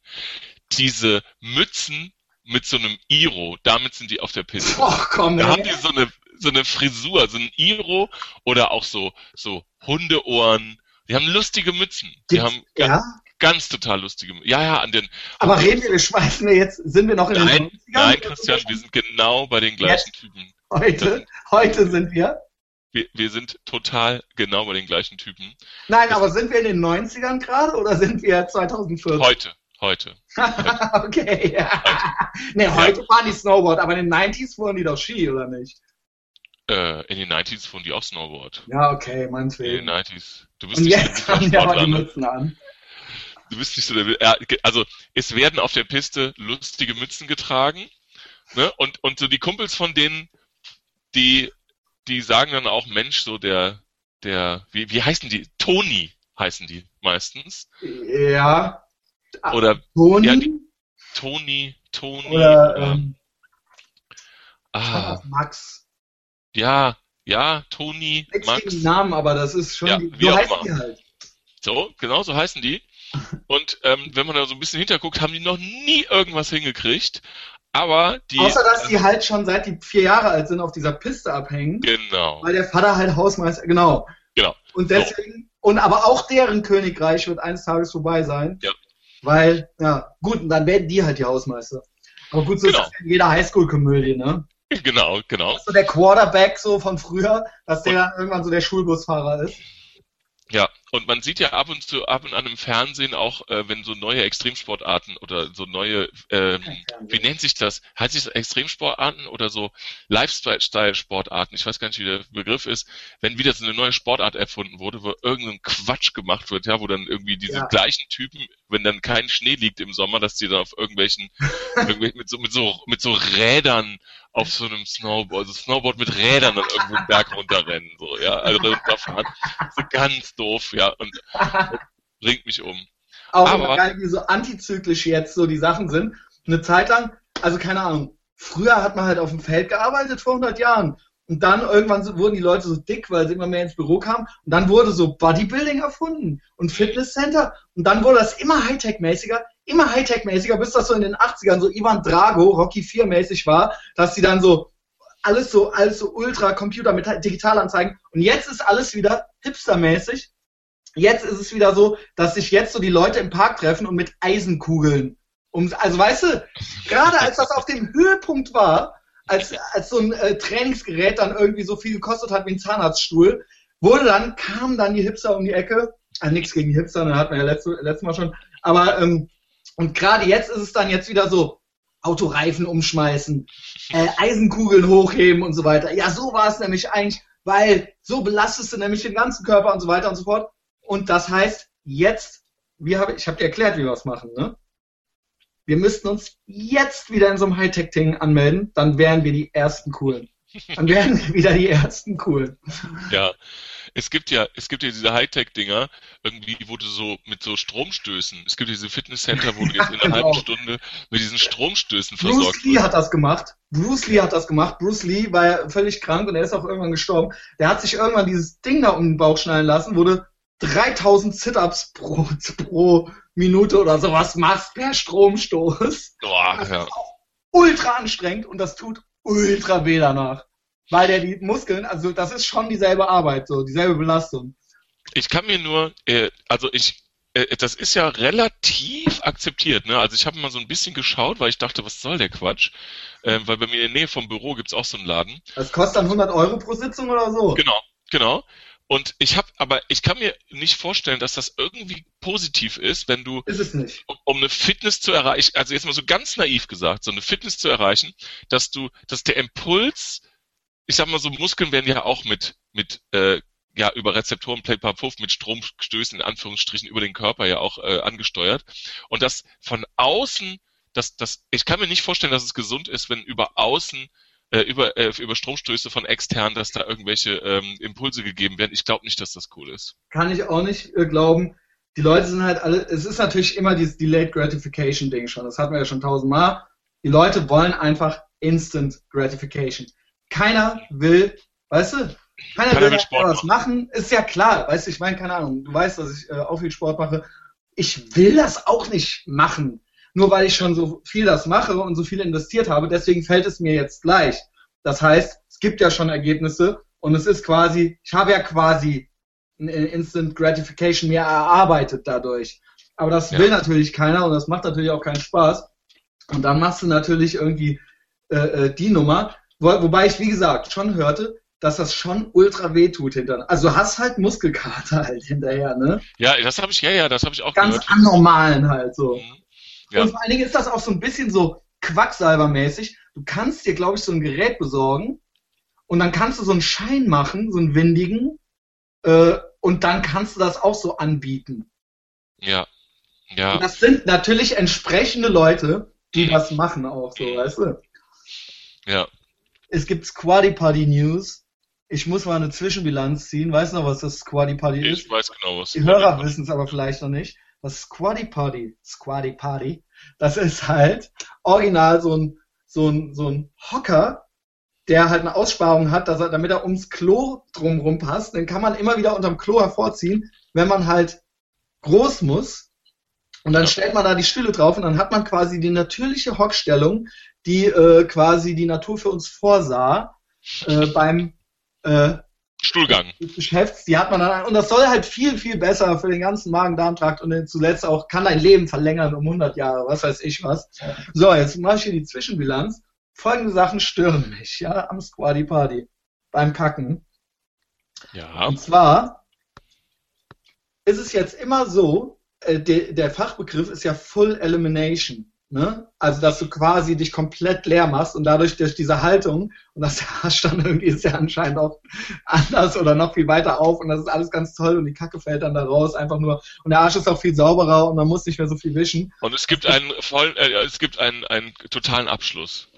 diese Mützen mit so einem Iro, damit sind die auf der Piste. Och, komm, Da haben ey. die so eine, so eine Frisur, so ein Iro oder auch so, so Hundeohren. Die haben lustige Mützen. Die Gibt's- haben ga ja, ganz total lustige Mützen. Ja, ja, an den. aber reden wir, wir schmeißen wir jetzt, sind wir noch in Nein, den 90ern? nein, Christian, wir sind genau bei den gleichen Typen. Heute, heute sind wir. Wir, wir sind total genau bei den gleichen Typen. Nein, aber sind wir in den 90ern gerade oder sind wir 2014? Heute, heute. *laughs* okay, ja. Ne, heute fahren die Snowboard, aber in den 90s fuhren die doch Ski, oder nicht? Äh, in den 90s fuhren die auch Snowboard. Ja, okay, In den meinetwegen. 90s. Du bist Und nicht jetzt haben die aber die? Mützen an. Du bist nicht so der, ge- also es werden auf der Piste lustige Mützen getragen, ne? Und und so die Kumpels von denen, die die sagen dann auch Mensch, so der der wie wie heißen die? Toni heißen die meistens Ja. oder Toni? Ja, die- Toni, Toni oder, ähm, ah, Max. Ja, ja, Toni, Nichts Max. gegen Namen, aber das ist schon, Ja, die, wie so heißen die halt. So, genau so heißen die. Und ähm, wenn man da so ein bisschen hinterguckt, haben die noch nie irgendwas hingekriegt. Aber die. Außer, dass ähm, die halt schon seit die vier Jahre alt sind auf dieser Piste abhängen, Genau. weil der Vater halt Hausmeister, genau. Genau. Und deswegen, und aber auch deren Königreich wird eines Tages vorbei sein. Ja. Weil, ja, gut, und dann werden die halt die Hausmeister. Aber gut, so Genau. ist das in jeder Highschool-Komödie, ne? *laughs* Genau, genau. So der Quarterback so von früher, dass der dann irgendwann so der Schulbusfahrer ist. Ja, und man sieht ja ab und zu, ab und an im Fernsehen auch, äh, wenn so neue Extremsportarten oder so neue, ähm, wie nennt sich das? Heißt sich das Extremsportarten oder so Lifestyle-Sportarten? Ich weiß gar nicht, wie der Begriff ist. Wenn wieder so eine neue Sportart erfunden wurde, wo irgendein Quatsch gemacht wird, ja, wo dann irgendwie diese Ja. gleichen Typen, wenn dann kein Schnee liegt im Sommer, dass die dann auf irgendwelchen, *laughs* irgendwelchen mit so, mit so, mit so Rädern auf so einem Snowboard, also Snowboard mit Rädern dann irgendwo einen Berg runterrennen, so, ja, also runterfahren. So ganz doof, ja, und *laughs* bringt mich um. Auch Aber- geil, wie so antizyklisch jetzt so die Sachen sind. Eine Zeit lang, also keine Ahnung, früher hat man halt auf dem Feld gearbeitet vor 100 Jahren. Und dann irgendwann so, wurden die Leute so dick, weil sie immer mehr ins Büro kamen. Und dann wurde so Bodybuilding erfunden und Fitnesscenter. Und dann wurde das immer Hightech-mäßiger, immer Hightech-mäßiger, bis das so in den 80ern so Ivan Drago, Rocky 4 mäßig war, dass sie dann so alles so, alles so ultra Computer mit Digitalanzeigen. Und jetzt ist alles wieder hipstermäßig. Jetzt ist es wieder so, dass sich jetzt so die Leute im Park treffen und mit Eisenkugeln. Um, also weißt du, gerade als das auf dem Höhepunkt war, als, als so ein äh, Trainingsgerät dann irgendwie so viel gekostet hat wie ein Zahnarztstuhl, wurde dann, kamen dann die Hipster um die Ecke Also nichts gegen die Hipster, da hatten wir ja letzte, letztes Mal schon. Aber ähm, und gerade jetzt ist es dann jetzt wieder so, Autoreifen umschmeißen, äh, Eisenkugeln hochheben und so weiter. Ja, so war es nämlich eigentlich, weil so belastest du nämlich den ganzen Körper und so weiter und so fort. Und das heißt, jetzt, wie hab, ich habe dir erklärt, wie wir es machen, ne? Wir müssten uns jetzt wieder in so einem Hightech-Ding anmelden, dann wären wir die ersten coolen. Dann wären wir wieder die ersten coolen. Ja, es gibt ja, es gibt ja diese Hightech-Dinger, irgendwie, wo du so mit so Stromstößen, es gibt diese Fitnesscenter, wo du jetzt *laughs* in einer genau. halben Stunde mit diesen Stromstößen versorgt Bruce Lee hat das gemacht. Bruce Lee hat das gemacht. Bruce Lee war ja völlig krank und er ist auch irgendwann gestorben. Der hat sich irgendwann dieses Ding da um den Bauch schneiden lassen, wurde 3000 Sit-Ups pro, pro Minute oder sowas machst per Stromstoß. Boah, das ja. ist auch ultra anstrengend und das tut ultra weh danach. Weil der die Muskeln, also das ist schon dieselbe Arbeit, so dieselbe Belastung. Ich kann mir nur, äh, also ich, äh, das ist ja relativ akzeptiert, ne? Also ich habe mal so ein bisschen geschaut, weil ich dachte, was soll der Quatsch? Äh, weil bei mir in der Nähe vom Büro gibt's auch so einen Laden. Das kostet dann 100 Euro pro Sitzung oder so? Genau, genau. Und ich habe, aber ich kann mir nicht vorstellen, dass das irgendwie positiv ist, wenn du, ist es nicht. Um, um eine Fitness zu erreichen, also jetzt mal so ganz naiv gesagt, so eine Fitness zu erreichen, dass du, dass der Impuls, ich sag mal so, Muskeln werden ja auch mit, mit, äh, ja, über Rezeptoren, Play Puff, mit Stromstößen in Anführungsstrichen über den Körper ja auch äh, angesteuert. Und das von außen, das, das, ich kann mir nicht vorstellen, dass es gesund ist, wenn über außen äh, über, äh, über Stromstöße von extern, dass da irgendwelche ähm, Impulse gegeben werden. Ich glaube nicht, dass das cool ist. Kann ich auch nicht äh, glauben. Die Leute sind halt alle, es ist natürlich immer dieses Delayed Gratification Ding schon. Das hatten wir ja schon tausendmal. Die Leute wollen einfach Instant Gratification. Keiner will, weißt du, keiner, keiner will, will Sport was machen. Ist ja klar, weißt du, ich meine, keine Ahnung, du weißt, dass ich äh, auch viel Sport mache. Ich will das auch nicht machen nur weil ich schon so viel das mache und so viel investiert habe, deswegen fällt es mir jetzt leicht. Das heißt, es gibt ja schon Ergebnisse und es ist quasi, ich habe ja quasi eine Instant Gratification mir erarbeitet dadurch. Aber das ja. will natürlich keiner und das macht natürlich auch keinen Spaß. Und dann machst du natürlich irgendwie äh, äh die Nummer, wo, wobei ich, wie gesagt, schon hörte, dass das schon ultra weh tut hinterher. Also du hast halt Muskelkater *laughs* halt hinterher, ne? Ja, das habe ich, ja, ja, das habe ich auch Ganz gehört. anormalen halt so. Mhm. Ja. Und vor allen Dingen ist das auch so ein bisschen so Quacksalbermäßig. Du kannst dir, glaube ich, so ein Gerät besorgen und dann kannst du so einen Schein machen, so einen windigen, äh, und dann kannst du das auch so anbieten. Ja. Ja. Und das sind natürlich entsprechende Leute, die das machen auch so, weißt du? Ja. Es gibt Squatty Party News. Ich muss mal eine Zwischenbilanz ziehen. Weißt du noch, was das Squatty Party ist? Ich weiß genau, was Die Hörer wissen es aber vielleicht noch nicht das Squatty Party, Squatty Party, das ist halt original so ein, so ein, so ein Hocker, der halt eine Aussparung hat, dass er, damit er ums Klo drumrum passt. Den kann man immer wieder unterm Klo hervorziehen, wenn man halt groß muss. Und dann stellt man da die Stühle drauf und dann hat man quasi die natürliche Hockstellung, die äh, quasi die Natur für uns vorsah äh, beim äh, Stuhlgang. Geschäfts, die hat man dann, und das soll halt viel, viel besser für den ganzen Magen-Darm-Trakt und zuletzt auch, kann dein Leben verlängern um 100 Jahre, was weiß ich was. So, jetzt mache ich hier die Zwischenbilanz. Folgende Sachen stören mich, ja, am Squatty Party. Beim Kacken. Ja. Und zwar ist es jetzt immer so, äh, der, der Fachbegriff ist ja Full Elimination. Ne? Also, dass du quasi dich komplett leer machst und dadurch durch diese Haltung und das Arsch dann irgendwie ist ja anscheinend auch anders oder noch viel weiter auf und das ist alles ganz toll und die Kacke fällt dann da raus einfach nur und der Arsch ist auch viel sauberer und man muss nicht mehr so viel wischen. Und es gibt einen vollen, äh, es gibt einen, einen totalen Abschluss.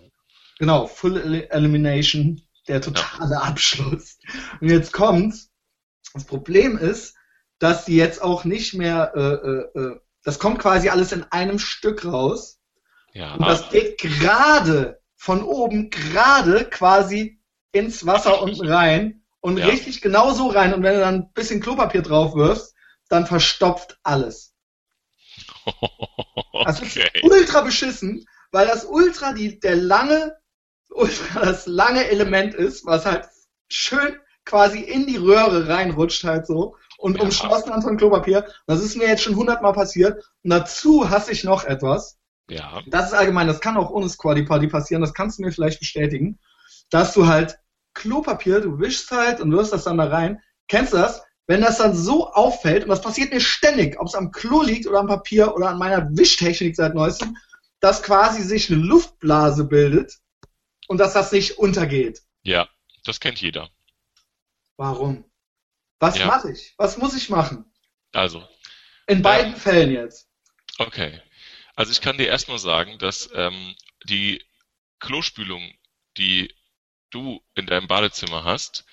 Genau, Full Elimination, der totale ja. Abschluss. Und jetzt kommt's. Das Problem ist, dass die jetzt auch nicht mehr, äh, äh, äh das kommt quasi alles in einem Stück raus ja. Und das geht gerade von oben, gerade quasi ins Wasser *laughs* unten rein und ja. richtig genau so rein. Und wenn du dann ein bisschen Klopapier drauf wirfst, dann verstopft alles. Okay. *laughs* Das ist ultra beschissen, weil das ultra die, der lange, ultra das lange Element ist, was halt schön quasi in die Röhre reinrutscht halt so und ja. umschlossen an von Klopapier. Das ist mir jetzt schon hundertmal passiert. Und dazu hasse ich noch etwas. Ja. Das ist allgemein, das kann auch ohne Squatty Party passieren, das kannst du mir vielleicht bestätigen, dass du halt Klopapier, du wischst halt und wirst das dann da rein. Kennst du das? wenn das dann so auffällt, und das passiert mir ständig, ob es am Klo liegt oder am Papier oder an meiner Wischtechnik seit neuestem, dass quasi sich eine Luftblase bildet und dass das nicht untergeht. Ja, das kennt jeder. Warum? Was Ja. mache ich? Was muss ich machen? Also, In beiden Fällen jetzt. okay. Also ich kann dir erstmal sagen, dass ähm, die Klospülung, die du in deinem Badezimmer hast,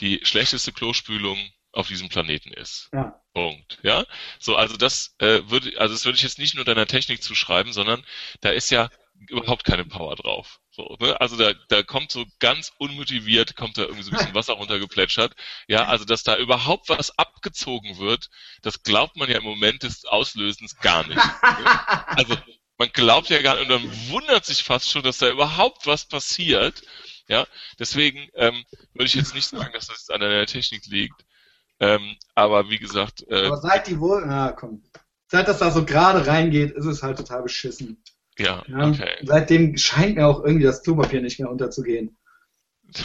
die schlechteste Klospülung auf diesem Planeten ist. Ja. Punkt. Ja. So, also das äh, würde, also das würde ich jetzt nicht nur deiner Technik zuschreiben, sondern da ist ja überhaupt keine Power drauf. So, ne? Also da, da kommt so ganz unmotiviert, kommt da irgendwie so ein bisschen *laughs* Wasser runtergeplätschert. Ja, also dass da überhaupt was abgezogen wird, das glaubt man ja im Moment des Auslösens gar nicht. Also man glaubt ja gar nicht und dann wundert sich fast schon, dass da überhaupt was passiert. Ja, deswegen ähm, würde ich jetzt nicht sagen, dass das an der Technik liegt. Ähm, aber wie gesagt, äh, Aber seit die wohl, na komm. Seit das da so gerade reingeht, ist es halt total beschissen. Ja, Ja? okay. Seitdem scheint mir auch irgendwie das Klopapier nicht mehr unterzugehen. *laughs*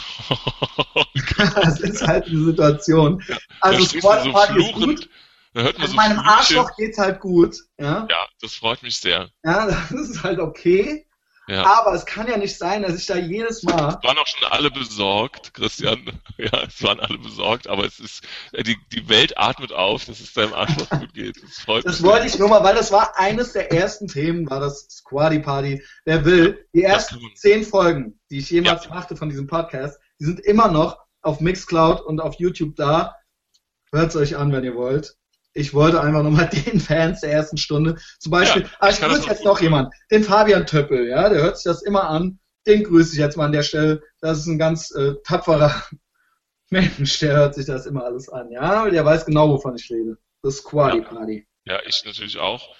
das ist halt die Situation. da Also du so ist gut. hört man so meinem Flüche. Arschloch geht's halt gut. Ja? Ja, das freut mich sehr. ja, *laughs* das ist halt okay. Ja. Aber es kann ja nicht sein, dass ich da jedes Mal. Es waren auch schon alle besorgt, Christian. *laughs* Ja, es waren alle besorgt, aber es ist, äh, die, die Welt atmet auf, dass es deinem Arschloch gut geht. Das freut Das mich wollte ich nur mal, weil das war eines der ersten Themen, war das Squaddy Party. Wer will, die ersten zehn Folgen, die ich jemals machte von diesem Podcast, die sind immer noch auf Mixcloud und auf YouTube da. Hört's euch an, wenn ihr wollt. Ich wollte einfach nochmal *laughs* den Fans der ersten Stunde, zum Beispiel, Ja, aber ich ich grüße jetzt noch jemand, den Fabian Töppel, ja, der hört sich das immer an. Den grüße ich jetzt mal an der Stelle. Das ist ein ganz äh, tapferer *laughs* Mensch, der hört sich das immer alles an, ja, der weiß genau, wovon ich rede. Das Squaddy Party. Ja, ich natürlich auch.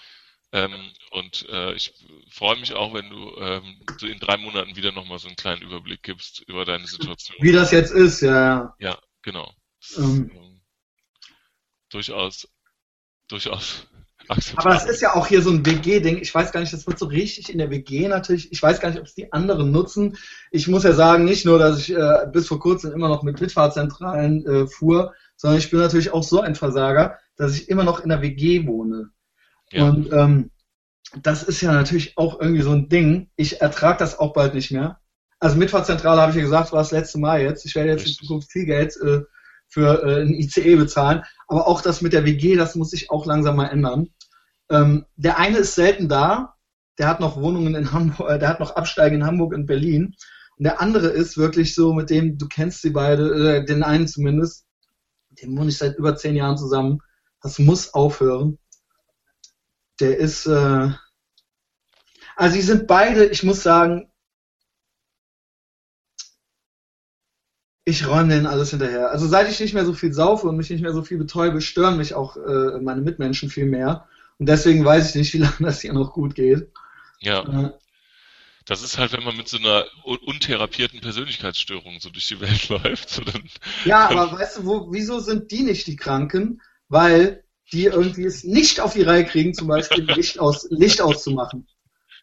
Ähm, und äh, ich freue mich auch, wenn du ähm, so in drei Monaten wieder nochmal so einen kleinen Überblick gibst über deine Situation. Wie das jetzt ist, ja. Ja, genau. Ist, Ähm. ähm, durchaus, *laughs* durchaus Aber akzeptabel. das ist ja auch hier so ein WG-Ding. Ich weiß gar nicht, das wird so richtig in der WG natürlich. Ich weiß gar nicht, ob es die anderen nutzen. Ich muss ja sagen, nicht nur, dass ich äh, bis vor kurzem immer noch mit Mitfahrzentralen äh, fuhr, sondern ich bin natürlich auch so ein Versager, dass ich immer noch in der WG wohne. Ja. Und ähm, das ist ja natürlich auch irgendwie so ein Ding. Ich ertrage das auch bald nicht mehr. Also Mitfahrzentrale habe ich ja gesagt, war das letzte Mal jetzt. Ich werde jetzt in Richtig. Zukunft viel Geld äh, für äh, ein ICE bezahlen. Aber auch das mit der WG, das muss sich auch langsam mal ändern. Ähm, der eine ist selten da. Der hat noch Wohnungen in Hamburg, äh, der hat noch Absteige in Hamburg und Berlin. Und der andere ist wirklich so, mit dem, du kennst sie beide, äh, den einen zumindest, dem wohne ich seit über zehn Jahren zusammen. Das muss aufhören. Der ist, äh, also die sind beide, ich muss sagen, ich räume denen alles hinterher. Also seit ich nicht mehr so viel saufe und mich nicht mehr so viel betäube, stören mich auch äh, meine Mitmenschen viel mehr. Und deswegen weiß ich nicht, wie *laughs* lange das hier noch gut geht. Ja, Äh, das ist halt, wenn man mit so einer un untherapierten Persönlichkeitsstörung so durch die Welt *laughs* läuft. So dann, ja, aber weißt du, wo, wieso sind die nicht die Kranken? Weil die irgendwie es nicht auf die Reihe kriegen, zum Beispiel *laughs* Licht, aus, Licht auszumachen.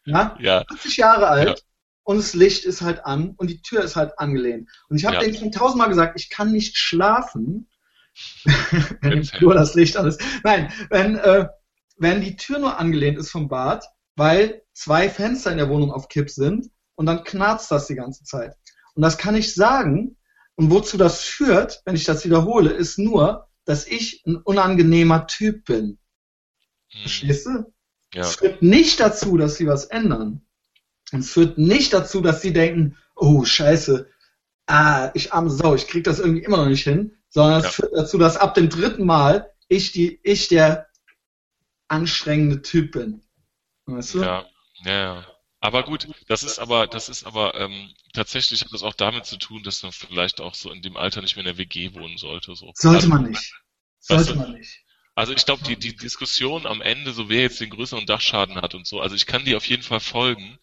Ja? ja, 80 Jahre alt. Und das Licht ist halt an und die Tür ist halt angelehnt. Und ich habe Ja. denen schon tausendmal gesagt, ich kann nicht schlafen, *laughs* wenn im. Flur das Licht an ist. Nein, wenn, äh, wenn die Tür nur angelehnt ist vom Bad, weil zwei Fenster in der Wohnung auf Kipp sind und dann knarzt das die ganze Zeit. Und das kann ich sagen. Und wozu das führt, wenn ich das wiederhole, ist nur, dass ich ein unangenehmer Typ bin. hm, Verstehst du? ja, Es führt nicht dazu, dass sie was ändern. Und es führt nicht dazu, dass sie denken, oh scheiße, ah, ich arme Sau, ich krieg das irgendwie immer noch nicht hin, sondern es Ja. führt dazu, dass ab dem dritten Mal ich die, ich der anstrengende Typ bin. Weißt du? ja, ja, ja. Aber gut, das ist aber, das ist aber ähm, tatsächlich hat das auch damit zu tun, dass man vielleicht auch so in dem Alter nicht mehr in der WG wohnen sollte. So. Sollte also, man nicht. Sollte Weißt du, man nicht. Also ich glaube, die, die Diskussion am Ende, so wer jetzt den größeren Dachschaden hat und so, also ich kann die auf jeden Fall folgen.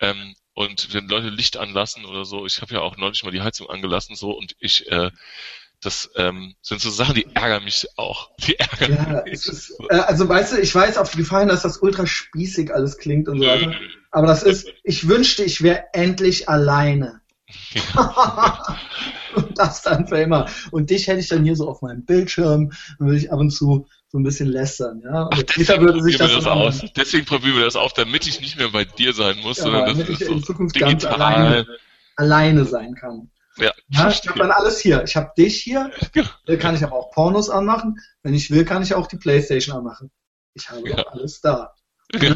Ähm, und wenn Leute Licht anlassen oder so, ich habe ja auch neulich mal die Heizung angelassen so und ich, äh, das ähm, sind so Sachen, die ärgern mich auch. *laughs* Die ärgern Ja, mich. ist, äh, also weißt du, ich weiß auf die Gefallen, dass das ultra spießig alles klingt und so weiter. Aber das ist, ich wünschte, ich wäre endlich alleine. *laughs* *laughs* und das dann für immer. Und dich hätte ich dann hier so auf meinem Bildschirm, dann würde ich ab und zu so ein bisschen lästern, ja. Ach, deswegen würde sich das, das aus. Deswegen probieren wir das auf, damit ich nicht mehr bei dir sein muss, ja, sondern damit ich in Zukunft ganz alleine, alleine sein kann. Ja, ja ich habe dann alles hier. Ich habe dich hier. Ja. Kann ich aber auch Pornos anmachen. Wenn ich will, kann ich auch die Playstation anmachen. Ich habe ja. alles da. Ja.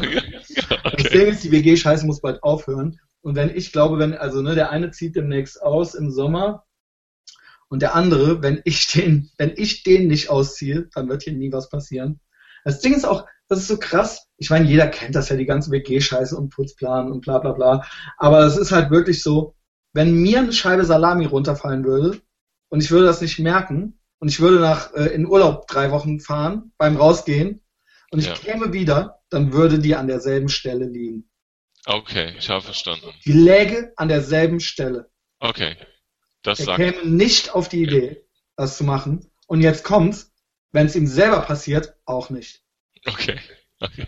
Das Ding ist, die WG-Scheiße muss bald aufhören. Und wenn ich glaube, wenn, also ne, der eine zieht demnächst aus im Sommer und der andere, wenn ich den, wenn ich den nicht ausziehe, dann wird hier nie was passieren. Das Ding ist auch, das ist so krass. Ich meine, jeder kennt das ja, die ganze WG-Scheiße und Putzplan und bla bla bla. Aber es ist halt wirklich so, wenn mir eine Scheibe Salami runterfallen würde und ich würde das nicht merken und ich würde nach äh, in Urlaub drei Wochen fahren beim Rausgehen und ich ja. käme wieder, dann würde die an derselben Stelle liegen. Okay, ich habe verstanden. Die läge an derselben Stelle. Okay, das er sagt. Käme nicht auf die Idee, das zu machen. Und jetzt kommt's, wenn es ihm selber passiert, auch nicht. Okay, *laughs* okay,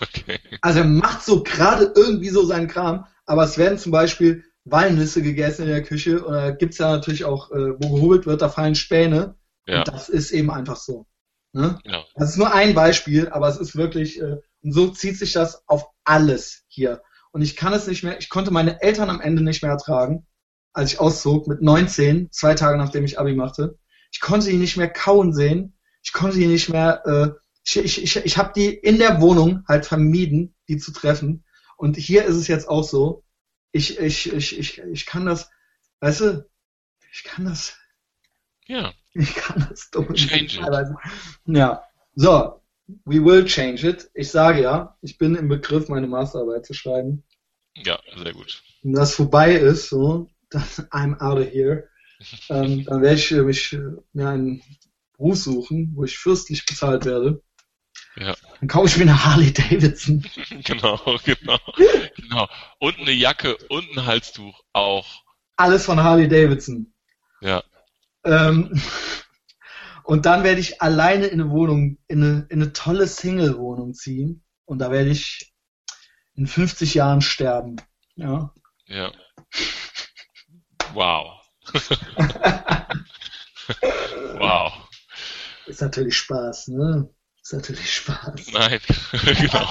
okay. Also er macht so gerade irgendwie so seinen Kram, aber es werden zum Beispiel Walnüsse gegessen in der Küche oder gibt's ja natürlich auch, äh, wo gehobelt wird, da fallen Späne. Ja. Und das ist eben einfach so. Ne? Ja. Das ist nur ein Beispiel, aber es ist wirklich, äh, und so zieht sich das auf alles hier. Und ich kann es nicht mehr, ich konnte meine Eltern am Ende nicht mehr ertragen, als ich auszog mit 19, zwei Tage nachdem ich Abi machte. Ich konnte sie nicht mehr kauen sehen. Ich konnte sie nicht mehr, äh, ich, ich, ich, ich habe die in der Wohnung halt vermieden, die zu treffen. Und hier ist es jetzt auch so. Ich, ich, ich, ich, ich kann das, weißt du, ich kann das. Ja. Ich kann das dumm. Change it. Ja. So, we will change it. Ich sage ja, ich bin im Begriff, meine Masterarbeit zu schreiben. Ja, sehr gut. Wenn das vorbei ist, so, dann I'm out of here. ähm, dann werde ich äh, mich äh, mir einen Beruf suchen, wo ich fürstlich bezahlt werde. Ja. Dann kaufe ich mir eine Harley Davidson. *laughs* genau, genau, genau. Und eine Jacke und ein Halstuch auch. Alles von Harley Davidson. Ja. Ähm, und dann werde ich alleine in eine Wohnung, in eine, in eine tolle Single-Wohnung ziehen. Und da werde ich in 50 Jahren sterben. Ja. Ja. Wow. *laughs* wow. Ist natürlich Spaß, ne? Ist natürlich Spaß. Nein, *laughs* genau.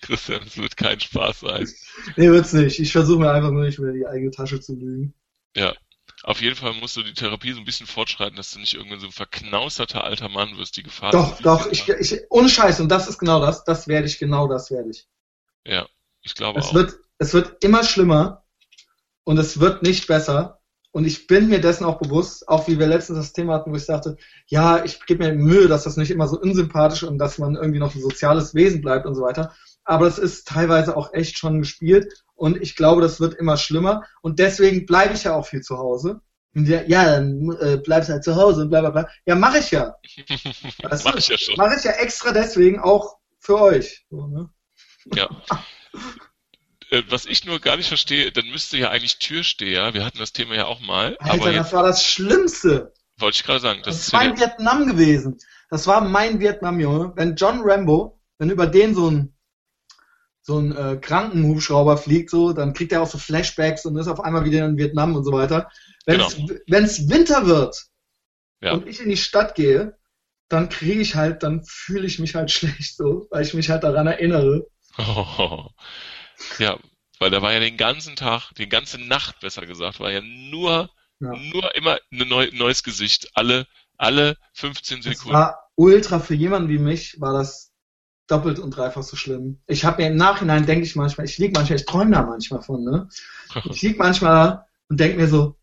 Christian, es wird kein Spaß sein. Nee, wird's nicht. Ich versuche mir einfach nur nicht mehr die eigene Tasche zu lügen. Ja. Auf jeden Fall musst du die Therapie so ein bisschen fortschreiten, dass du nicht irgendwann so ein verknausterter alter Mann wirst, die Gefahr. Doch, doch, ich, ich, ohne Scheiß, und das ist genau das, das werde ich, genau das werde ich. Ja, ich glaube es auch. Wird, es wird immer schlimmer und es wird nicht besser. Und ich bin mir dessen auch bewusst, auch wie wir letztens das Thema hatten, wo ich sagte, ja, ich gebe mir Mühe, dass das nicht immer so unsympathisch und dass man irgendwie noch ein soziales Wesen bleibt und so weiter. Aber es ist teilweise auch echt schon gespielt und ich glaube, das wird immer schlimmer. Und deswegen bleibe ich ja auch viel zu Hause. Ja, ja, dann äh, bleibst halt zu Hause und bla bla bla. Ja, mache ich ja. mach ich ja *laughs* schon. Mache ich ja extra deswegen auch für euch. So, ne? Ja. *laughs* Äh, was ich nur gar nicht verstehe, dann müsste ja eigentlich Türsteher, wir hatten das Thema ja auch mal. Alter, aber das war das Schlimmste. Wollte ich gerade sagen. Das, das ist mein ja Vietnam gewesen. Das war mein Vietnam, Junge. Wenn John Rambo, wenn über den so ein so ein äh, Krankenhubschrauber fliegt, so, dann kriegt er auch so Flashbacks und ist auf einmal wieder in Vietnam und so weiter. Wenn es genau. Winter wird ja. und ich in die Stadt gehe, dann kriege ich halt, dann fühle ich mich halt *laughs* schlecht so, weil ich mich halt daran erinnere. Oh, ja, weil da war ja den ganzen Tag, die ganze Nacht besser gesagt, war ja nur, ja. nur immer ein neu, neues Gesicht, alle, alle 15 Sekunden. Das war ultra für jemanden wie mich, war das doppelt und dreifach so schlimm. Ich habe mir im Nachhinein, denke ich manchmal, ich lieg manchmal, ich träume da manchmal von, ne? *laughs* Ich lieg manchmal da und denke mir so,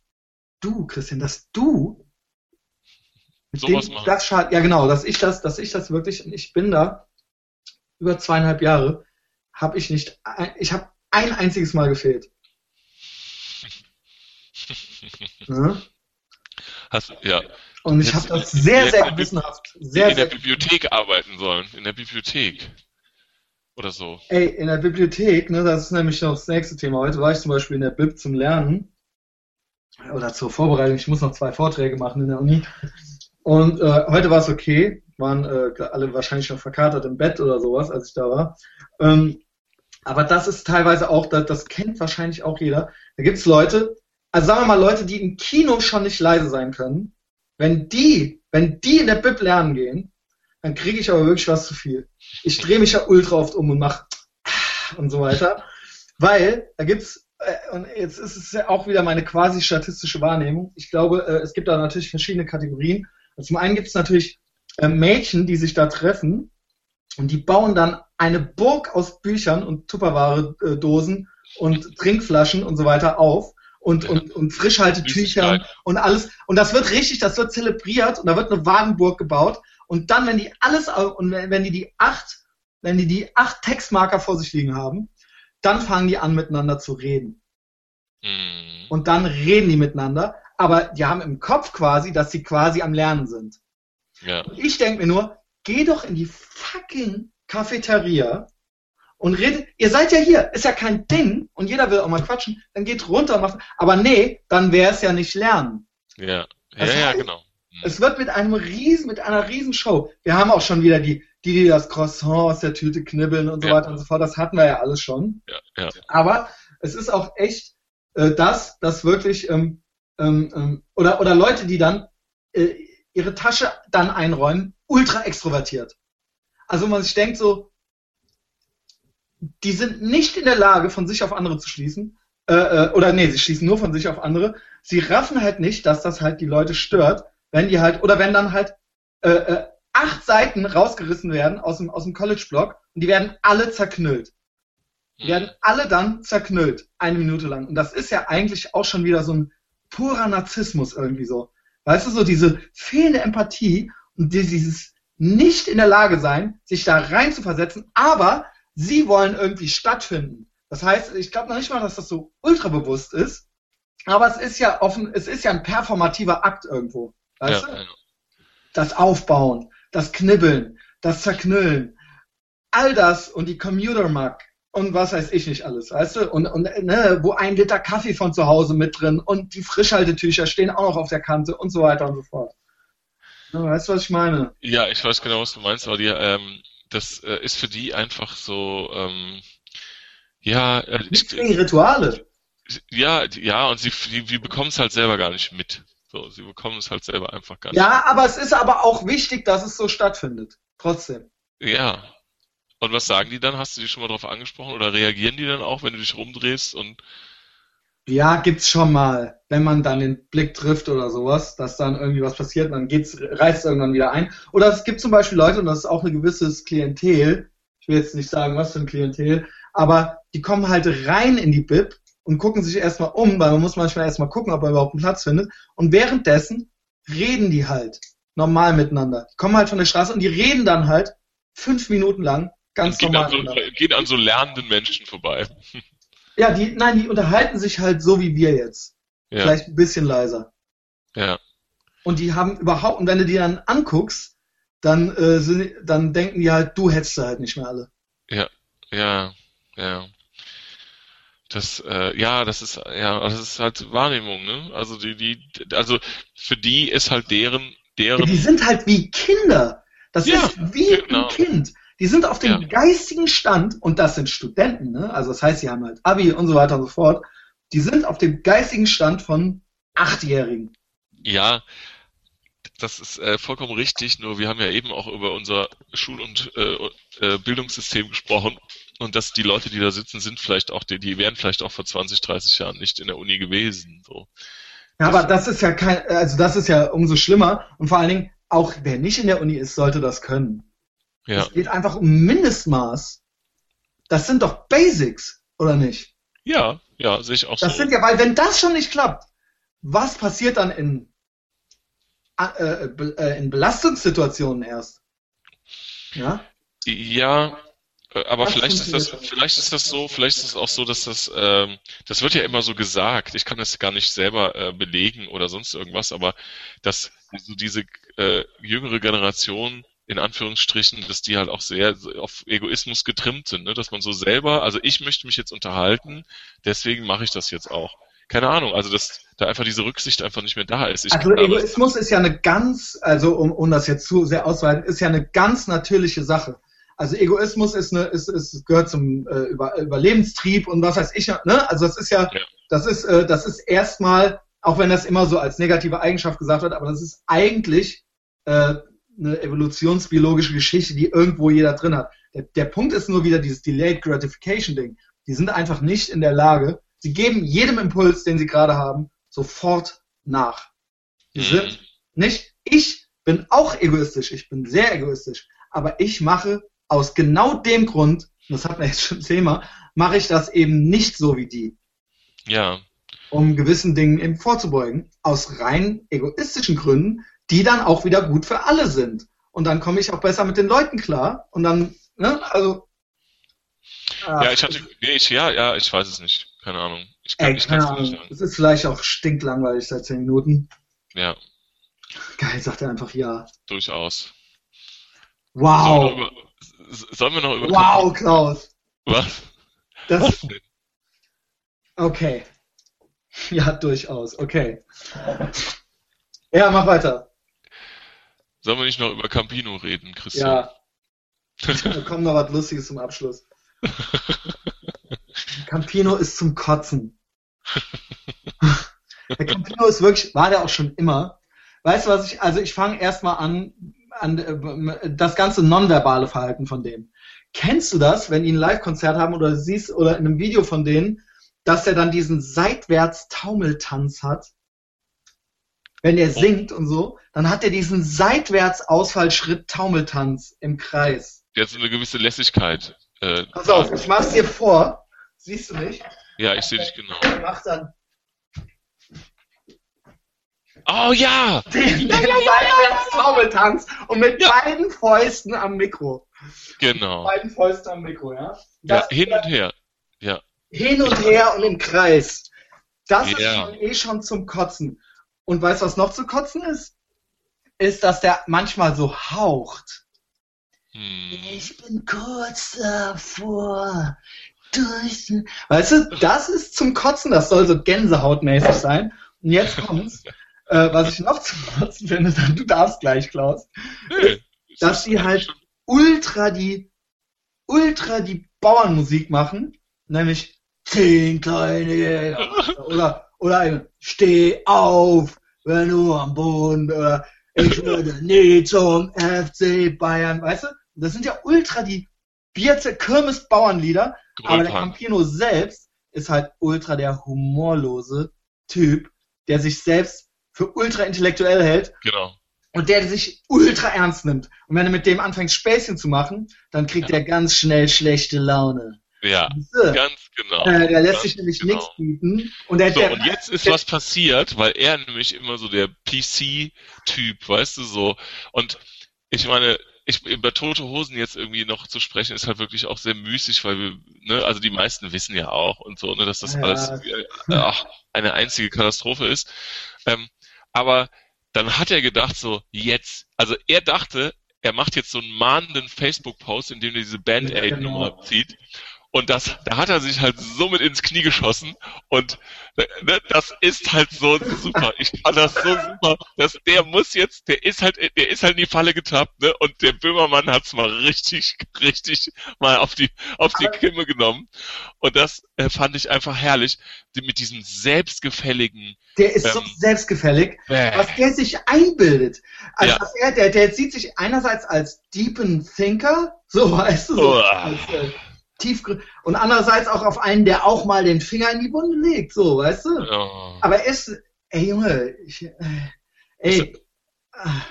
du, Christian, dass du mit dem, das ja genau, dass ich das, dass ich das wirklich, ich bin da über zweieinhalb Jahre, habe ich nicht, ich habe ein einziges Mal gefehlt. ja? *laughs* Hast, ja. Und ich habe das sehr, sehr gewissenhaft. Sehr, in der Bibliothek arbeiten sollen. In der Bibliothek. Oder so. Ey, in der Bibliothek, ne, das ist nämlich noch das nächste Thema. Heute war ich zum Beispiel in der Bib zum Lernen. Oder zur Vorbereitung. Ich muss noch zwei Vorträge machen in der Uni. Und äh, heute war es okay. Waren äh, alle wahrscheinlich schon verkatert im Bett oder sowas, als ich da war. Ähm, aber das ist teilweise auch, das, das kennt wahrscheinlich auch jeder. Da gibt's Leute, also sagen wir mal Leute, die im Kino schon nicht leise sein können, wenn die, wenn die in der Bib lernen gehen, dann kriege ich aber wirklich was zu viel. Ich drehe mich ja ultra oft um und mache und so weiter, weil da gibt's äh, und jetzt ist es ja auch wieder meine quasi statistische Wahrnehmung. Ich glaube, äh, es gibt da natürlich verschiedene Kategorien. Und zum einen gibt es natürlich äh, Mädchen, die sich da treffen und die bauen dann eine Burg aus Büchern und Tupperware-Dosen und Trinkflaschen und so weiter auf und, und, und Frischhaltetüchern und alles. Und das wird richtig, das wird zelebriert und da wird eine Wagenburg gebaut. Und dann, wenn die alles, und wenn die die acht, wenn die die acht Textmarker vor sich liegen haben, dann fangen die an miteinander zu reden. Mhm. Und dann reden die miteinander, aber die haben im Kopf quasi, dass sie quasi am Lernen sind. Ja. Und ich denke mir nur, geh doch in die fucking Cafeteria und redet, ihr seid ja hier, ist ja kein Ding und jeder will auch mal quatschen, dann geht runter und macht, aber nee, dann wäre es ja nicht lernen. Ja, ja, ja, genau. Mhm. Es wird mit einem riesen, mit einer riesen Show. Wir haben auch schon wieder die, die, die das Croissant aus der Tüte knibbeln und so ja. weiter und so fort. Das hatten wir ja alles schon. Ja, ja. Aber es ist auch echt äh, das, das wirklich ähm, ähm, ähm, oder oder Leute, die dann äh, ihre Tasche dann einräumen, ultra extrovertiert. Also man sich denkt so, die sind nicht in der Lage, von sich auf andere zu schließen. Äh, äh, oder nee, sie schließen nur von sich auf andere. Sie raffen halt nicht, dass das halt die Leute stört, wenn die halt, oder wenn dann halt äh, äh, acht Seiten rausgerissen werden aus dem, aus dem College-Blog und die werden alle zerknüllt. Die werden mhm. alle dann zerknüllt, eine Minute lang. Und das ist ja eigentlich auch schon wieder so ein purer Narzissmus irgendwie so. Weißt du, so diese fehlende Empathie dieses nicht in der Lage sein, sich da rein zu versetzen, aber sie wollen irgendwie stattfinden. Das heißt, ich glaube noch nicht mal, dass das so ultrabewusst ist, aber es ist ja offen, es ist ja ein performativer Akt irgendwo. Weißt ja, du? Das Aufbauen, das Knibbeln, das Zerknüllen, all das und die Commuter Mug und was weiß ich nicht alles, weißt du? Und, und ne, wo ein Liter Kaffee von zu Hause mit drin und die Frischhaltetücher stehen auch noch auf der Kante und so weiter und so fort. Ja, weißt du, was ich meine? Ja, ich weiß genau, was du meinst, aber die, ähm, das äh, ist für die einfach so, ähm, ja, äh, nicht wegen Rituale. Ja, ja, und sie, die, die bekommen es halt selber gar nicht mit. So, sie bekommen es halt selber einfach gar nicht. Ja, aber es ist aber auch wichtig, dass es so stattfindet. Trotzdem. Ja. Und was sagen die dann? Hast du die schon mal drauf angesprochen? Oder reagieren die dann auch, wenn du dich rumdrehst und ja, gibt's schon mal, wenn man dann den Blick trifft oder sowas, dass dann irgendwie was passiert und dann geht's, reißt irgendwann wieder ein. Oder es gibt zum Beispiel Leute, und das ist auch ein gewisses Klientel, ich will jetzt nicht sagen, was für ein Klientel, aber die kommen halt rein in die Bib und gucken sich erstmal um, weil man muss manchmal erstmal gucken, ob er überhaupt einen Platz findet. Und währenddessen reden die halt normal miteinander. Die kommen halt von der Straße und die reden dann halt fünf Minuten lang ganz normal. An so, geht an so lernenden Menschen vorbei. Ja, die, nein, die unterhalten sich halt so wie wir jetzt. Ja. Vielleicht ein bisschen leiser. Ja. Und die haben überhaupt, und wenn du die dann anguckst, dann, äh, sind, dann denken die halt, du hättest sie halt nicht mehr alle. Ja, ja, ja. Das, äh, ja, das ist, ja, das ist halt Wahrnehmung, ne? Also die, die, also für die ist halt deren, deren. Ja, die sind halt wie Kinder. Das ja, ist wie genau. ein Kind. Die sind auf dem ja. geistigen Stand, und das sind Studenten, ne? Also das heißt, sie haben halt Abi und so weiter und so fort. Die sind auf dem geistigen Stand von Achtjährigen. Ja, das ist äh, vollkommen richtig, nur wir haben ja eben auch über unser Schul- und äh, äh, Bildungssystem gesprochen und dass die Leute, die da sitzen, sind vielleicht auch, die, die wären vielleicht auch vor 20, 30 Jahren nicht in der Uni gewesen. So. Ja, aber das ist ja kein, also das ist ja umso schlimmer und vor allen Dingen, auch wer nicht in der Uni ist, sollte das können. Ja. Es geht einfach um Mindestmaß. Das sind doch Basics, oder nicht? Ja, ja, sehe ich auch das so. Das sind ja, weil wenn das schon nicht klappt, was passiert dann in, äh, äh, in Belastungssituationen erst? Ja? Ja, äh, aber vielleicht ist das, vielleicht ist das so, vielleicht ist es auch so, dass das, ähm, das wird ja immer so gesagt. Ich kann das gar nicht selber äh, belegen oder sonst irgendwas, aber dass so diese äh, jüngere Generation in Anführungsstrichen, dass die halt auch sehr auf Egoismus getrimmt sind, ne? dass man so selber, also ich möchte mich jetzt unterhalten, deswegen mache ich das jetzt auch. Keine Ahnung, also dass da einfach diese Rücksicht einfach nicht mehr da ist. Ich also Egoismus ist ja eine ganz, also um, um das jetzt zu sehr auszuweiten, ist ja eine ganz natürliche Sache. Also Egoismus ist eine, ist, ist gehört zum äh, Über, Überlebenstrieb und was weiß ich, ne? Also das ist ja, ja. Das ist, äh, das ist erstmal, auch wenn das immer so als negative Eigenschaft gesagt wird, aber das ist eigentlich äh, eine evolutionsbiologische Geschichte, die irgendwo jeder drin hat. Der, der Punkt ist nur wieder dieses Delayed Gratification Ding. Die sind einfach nicht in der Lage, sie geben jedem Impuls, den sie gerade haben, sofort nach. Die Mhm. sind nicht, ich bin auch egoistisch, ich bin sehr egoistisch, aber ich mache aus genau dem Grund, und das hat man jetzt schon Thema, mache ich das eben nicht so wie die, Ja. um gewissen Dingen eben vorzubeugen, aus rein egoistischen Gründen, die dann auch wieder gut für alle sind. Und dann komme ich auch besser mit den Leuten klar und dann, ne, also. Ja, ich hatte, nee, ich, ja, ja, ich weiß es nicht. Keine Ahnung. Ich kann, Ey, ich keine nicht Ahnung. sagen. Es ist vielleicht auch stinklangweilig seit zehn Minuten. Ja, Geil, sagt er einfach ja. durchaus. Wow. Sollen wir noch über, sollen wir noch über Wow, Klaus. Was? Das, Was denn? okay. Ja, durchaus. Okay. Ja, mach weiter. Sollen wir nicht noch über Campino reden, Christian? Ja. Da kommt noch was Lustiges zum Abschluss. *laughs* Campino ist zum Kotzen. Der Campino ist wirklich, war der auch schon immer. Weißt du was ich, also ich fange erstmal an, an äh, das ganze nonverbale Verhalten von dem. Kennst du das, wenn die ein Live-Konzert haben oder siehst oder in einem Video von denen, dass er dann diesen seitwärts Taumeltanz hat? Wenn er singt und so, dann hat er diesen seitwärts Ausfallschritt Taumeltanz im Kreis. Der hat so eine gewisse Lässigkeit. Äh, Pass auf, ich mach's dir vor. Siehst du mich? Ja, ich sehe dich genau. Mach dann Oh ja! den, den seitwärts Taumeltanz und mit beiden Fäusten am Mikro. Genau. Beiden Fäusten am Mikro, ja? Ja, Das hin und her. Ja. hin und her und im Kreis. Das ist Ja. schon eh schon zum Kotzen. Und weißt du, was noch zu kotzen ist? Ist, dass der manchmal so haucht. Hm. Ich bin kurz davor. Durch. Weißt du, das ist zum Kotzen, das soll so gänsehautmäßig sein. Und jetzt kommt's, *laughs* äh, was ich noch zum Kotzen finde, dann du darfst gleich, Klaus, Nö. dass die halt ultra die, ultra die Bauernmusik machen, nämlich zehn kleine Jäger oder, oder ein Steh auf, wenn du am Boden, oder ich würde nie zum FC Bayern, weißt du? Das sind ja ultra die Bierze Kirmes Bauernlieder, aber der. Campino selbst ist halt ultra der humorlose Typ, der sich selbst für ultra intellektuell hält Genau. und der sich ultra ernst nimmt. Und wenn du mit dem anfängst, Späßchen zu machen, dann kriegt Ja. er ganz schnell schlechte Laune. Ja, So. ganz genau. Äh, der lässt sich nämlich genau. nichts bieten. Und der, So, der, und jetzt ist was passiert, weil er nämlich immer so der PC-Typ, weißt du, so. Und ich meine, ich, über tote Hosen jetzt irgendwie noch zu sprechen, ist halt wirklich auch sehr müßig, weil wir, ne, also die meisten wissen ja auch und so, ne, dass das Ja. alles äh, ach, eine einzige Katastrophe ist. Ähm, aber dann hat er gedacht, so, jetzt, also er dachte, er macht jetzt so einen mahnenden Facebook-Post, in dem er diese Band-Aid-Nummer genau. zieht. Und das, da hat er sich halt so mit ins Knie geschossen. Und ne, das ist halt so super. Ich fand das so super. Dass der muss jetzt, der ist halt, der ist halt in die Falle getappt, ne? Und der Böhmermann hat's mal richtig, richtig mal auf die, auf die Kimme genommen. Und das äh, fand ich einfach herrlich, die, mit diesem selbstgefälligen. der ist so ähm, selbstgefällig, Bäh. was der sich einbildet. Also Ja. er, der, der sieht sich einerseits als deepen Thinker, so weißt du, so, Uah. als, äh, tiefgrün- und andererseits auch auf einen, der auch mal den Finger in die Wunde legt, so, weißt du? Ja. Aber er ist, ey Junge, ich, äh, ey, ah.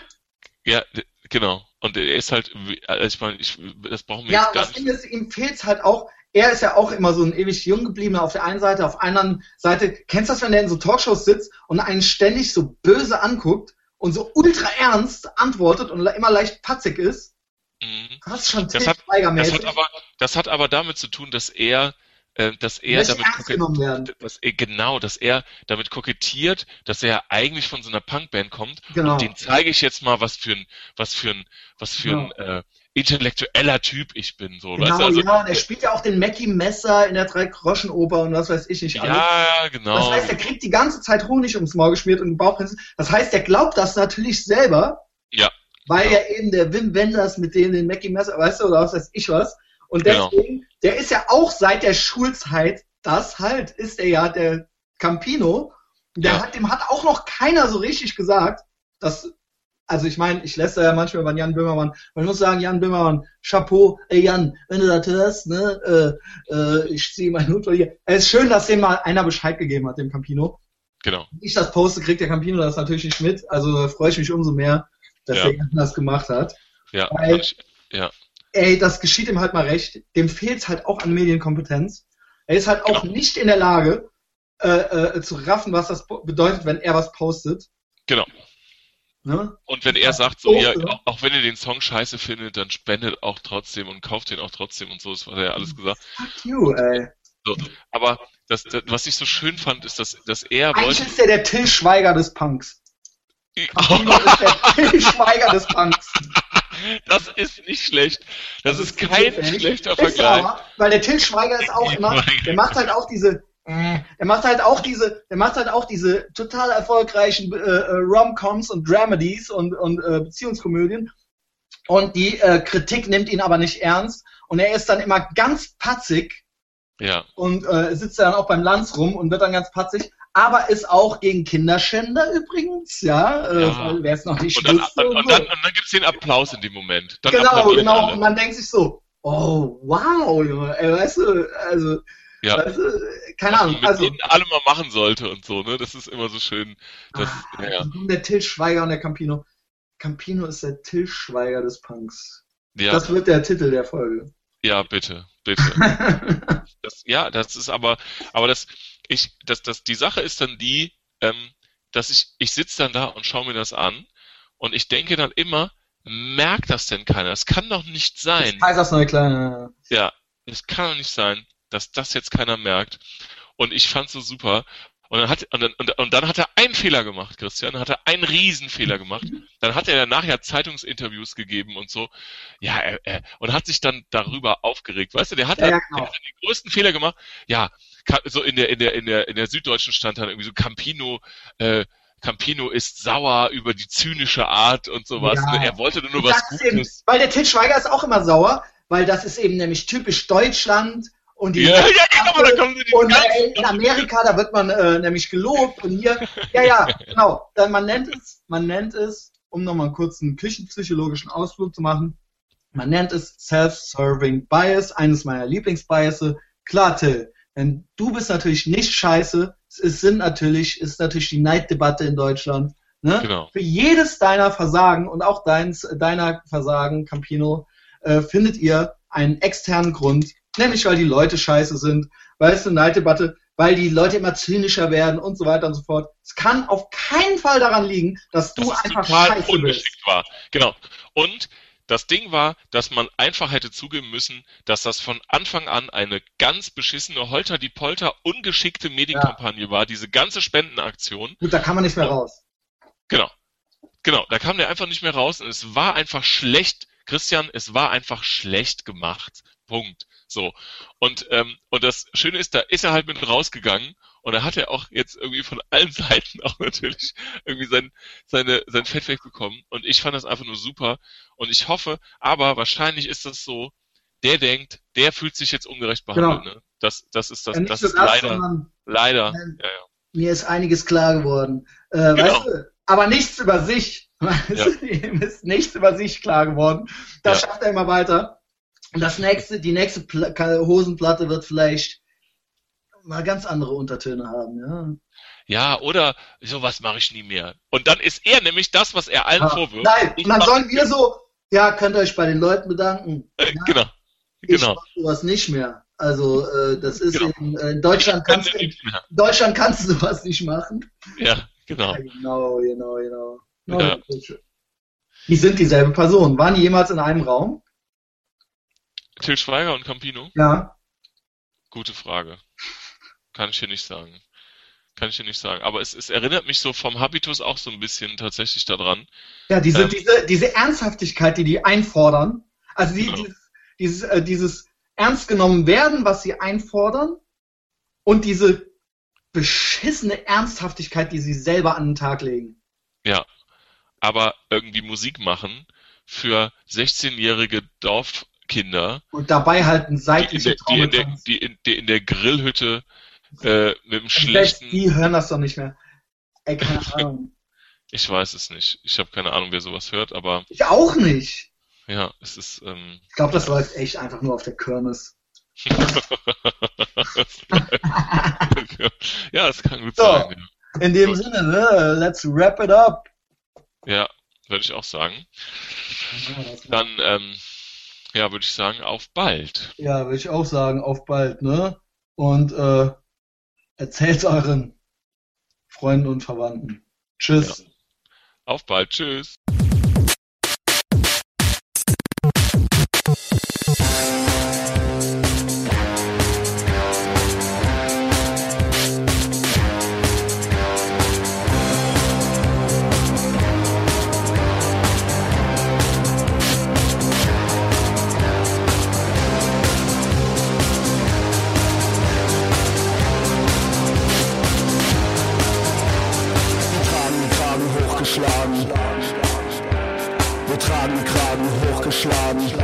Ja, genau. Und er ist halt, also ich meine, ich, das brauchen wir Ja, jetzt gar das nicht. Ding ist, ihm fehlt's halt auch, er ist ja auch immer so ein ewig jung gebliebener auf der einen Seite, auf der anderen Seite, kennst du das, wenn der in so Talkshows sitzt und einen ständig so böse anguckt und so ultra ernst antwortet und immer leicht patzig ist? Mhm. Das schon Das hat- Das hat aber, das hat aber damit zu tun, dass er, äh, dass er damit dass er, genau, dass er damit kokettiert, dass er eigentlich von so einer Punkband kommt. Genau. Und den zeige ich jetzt mal, was für ein, was für ein, was für ein äh, intellektueller Typ ich bin, so, Genau, weißt du? Also, ja, und er spielt ja auch den Mackie Messer in der Drei-Groschen-Oper und was weiß ich nicht alles. ja, genau. Das heißt, er kriegt die ganze Zeit Honig ums Maul geschmiert und den Bauchprinzen. Das heißt, er glaubt das natürlich selber, ja, weil Ja. eben der Wim Wenders mit dem den Mackie Messer, weißt du, oder was weiß ich was. Und Genau. deswegen, der ist ja auch seit der Schulzeit, das halt, ist er ja der Campino, der Ja. hat, dem hat auch noch keiner so richtig gesagt, dass, also ich meine, ich lässt ja manchmal über Jan Böhmermann, man muss sagen, Jan Böhmermann, Chapeau, ey Jan, wenn du das hörst, ne, äh, äh, ich ziehe meinen Hut vor dir. Es ist schön, dass dem mal einer Bescheid gegeben hat, dem Campino. Genau. Wenn ich das poste, kriegt der Campino das natürlich nicht mit, also da freue ich mich umso mehr, dass Ja. der das gemacht hat. Ja, Weil- ja, ey, das geschieht ihm halt mal recht. Dem fehlt's halt auch an Medienkompetenz. Er ist halt auch Genau. nicht in der Lage, äh, äh, zu raffen, was das bedeutet, wenn er was postet. genau. Ne? Und wenn er sagt, so, ja, auch, wenn ihr den Song scheiße findet, dann spendet auch trotzdem und kauft den auch trotzdem und so, das hat er ja alles gesagt. Fuck you, ey. Aber das, das, was ich so schön fand, ist, dass, dass er Eigentlich wollte. ist der der Till Schweiger des Punks. Campino ist der Till Schweiger des Punks. das ist nicht schlecht. Das, Das ist kein schlechter Vergleich. aber, weil der Till Schweiger ist auch immer, der macht halt auch diese, äh, der macht halt auch diese, der macht halt auch diese total erfolgreichen äh, äh, Rom-Coms und Dramedies und, und äh, Beziehungskomödien. Und die äh, Kritik nimmt ihn aber nicht ernst. Und er ist dann immer ganz patzig Ja, und äh, sitzt dann auch beim Lanz rum und wird dann ganz patzig. Aber ist auch gegen Kinderschänder übrigens, ja. Äh, Ja. Wer es noch nicht und dann, wusste. und, dann, und dann gibt's den Applaus in dem Moment. Dann genau, genau. alle. Und man denkt sich so, oh, wow, Junge, ey, weißt du, also, Ja. weißt du, keine was Ahnung, man mit also, alle mal machen sollte und so, ne? Das ist immer so schön. Das, ah, ja, dann der Till Schweiger und der Campino. Campino ist der Till Schweiger des Punks. ja, Das wird der Titel der Folge. ja, bitte, bitte. *laughs* Das, ja, das ist aber, aber das, ich, das, das, die Sache ist dann die, ähm, dass ich, ich sitze dann da und schaue mir das an und ich denke dann immer, merkt das denn keiner? Es kann doch nicht sein. Kaisers neue Kleine. Ja, es kann doch nicht sein, dass das jetzt keiner merkt. Und ich fand's so super. Und dann hat, und dann, und, dann hat er einen Fehler gemacht, Christian, dann hat er einen Riesenfehler gemacht. Dann hat er danach ja Zeitungsinterviews gegeben und so. Ja, er, er, und hat sich dann darüber aufgeregt. Weißt du, der hat, Ja, dann, genau. der hat den größten Fehler gemacht. Ja, so in der, in der, in der, in der Süddeutschen stand dann irgendwie so Campino, äh, Campino ist sauer über die zynische Art und sowas. Ja. Er wollte nur was ist eben, Gutes. weil der Till Schweiger ist auch immer sauer, weil das ist eben nämlich typisch Deutschland und die Ja, *laughs* ja, genau, da kommen sie die Und ganzen- in Amerika, da wird man äh, nämlich gelobt und hier, ja, ja, genau. Dann man nennt es, man nennt es, um nochmal kurz einen küchenpsychologischen Ausflug zu machen, man nennt es Self-Serving Bias, eines meiner Lieblingsbiases. Klar, Till, denn du bist natürlich nicht scheiße. Es ist, sind natürlich, ist natürlich die Neiddebatte in Deutschland. Ne? Genau. Für jedes deiner Versagen und auch deins, deiner Versagen, Campino, äh, findet ihr einen externen Grund, nämlich weil die Leute scheiße sind, weil es eine Neiddebatte, weil die Leute immer zynischer werden und so weiter und so fort. Es kann auf keinen Fall daran liegen, dass du dass es einfach scheiße bist. war. Genau. Und das Ding war, dass man einfach hätte zugeben müssen, dass das von Anfang an eine ganz beschissene Holter die Polter ungeschickte Medienkampagne war, diese ganze Spendenaktion. Gut, da kann man nicht mehr raus. Genau. Genau, da kam der einfach nicht mehr raus und es war einfach schlecht. Christian, es war einfach schlecht gemacht. Punkt. So. Und, ähm, und das Schöne ist, da ist er halt mit rausgegangen und da hat er auch jetzt irgendwie von allen *laughs* Seiten auch natürlich irgendwie sein, seine, sein Fett wegbekommen. Und ich fand das einfach nur super. Und ich hoffe, aber wahrscheinlich ist das so, der denkt, der fühlt sich jetzt ungerecht behandelt. Ne? Das, das ist das, Ja, das nur ist leider, leider. Nein. Ja, ja. mir ist einiges klar geworden. Äh, Genau. weißt du, aber nichts über sich. Weißt du, Ihm ist nichts über sich klar geworden. Das schafft er immer weiter. Und das nächste, die nächste Pla Hosenplatte wird vielleicht mal ganz andere Untertöne haben, ja. Ja, oder sowas mache ich nie mehr. Und dann ist er nämlich das, was er allen Ah, vorwirft. Nein, Ich und dann sollen wir so, ja, könnt ihr euch bei den Leuten bedanken. Äh, Ja, Genau. Ich Genau. mach sowas nicht mehr. Also äh, das ist Genau. in, äh, in Deutschland kannst du in. Deutschland kannst du sowas nicht machen. Ja, genau. Ja, genau, genau, genau. Ja. Die sind dieselbe Person. Waren die jemals in einem Raum? Till Schweiger und Campino? Ja. Gute Frage. Kann ich hier nicht sagen. Kann ich hier nicht sagen. Aber es, es erinnert mich so vom Habitus auch so ein bisschen tatsächlich daran. Ja, diese, Ähm. diese, diese Ernsthaftigkeit, die die einfordern, also die, Genau. dieses, dieses, äh, dieses ernst genommen werden, was sie einfordern, und diese beschissene Ernsthaftigkeit, die sie selber an den Tag legen. Ja. Aber irgendwie Musik machen für 16-jährige Dorfkinder, Und dabei halt ein die in seitlicher der, die in der, die in, die in der Grillhütte äh, mit dem schlechten. die hören das doch nicht mehr. Ey, keine *laughs* Ahnung. Ich weiß es nicht. Ich habe keine Ahnung, wer sowas hört, aber Ich auch nicht. ja, es ist. Ähm, Ich glaube, das läuft echt einfach nur auf der Kirmes. *laughs* ja, es kann gut So. sein. In dem Gut. Sinne, ne? Let's wrap it up. Ja, ja würde ich auch sagen. Dann, ähm, ja, würde ich sagen, auf bald. Ja, würde ich auch sagen, auf bald, ne? Und äh, erzählt's euren Freunden und Verwandten. Tschüss. Auf bald. Tschüss. Kragen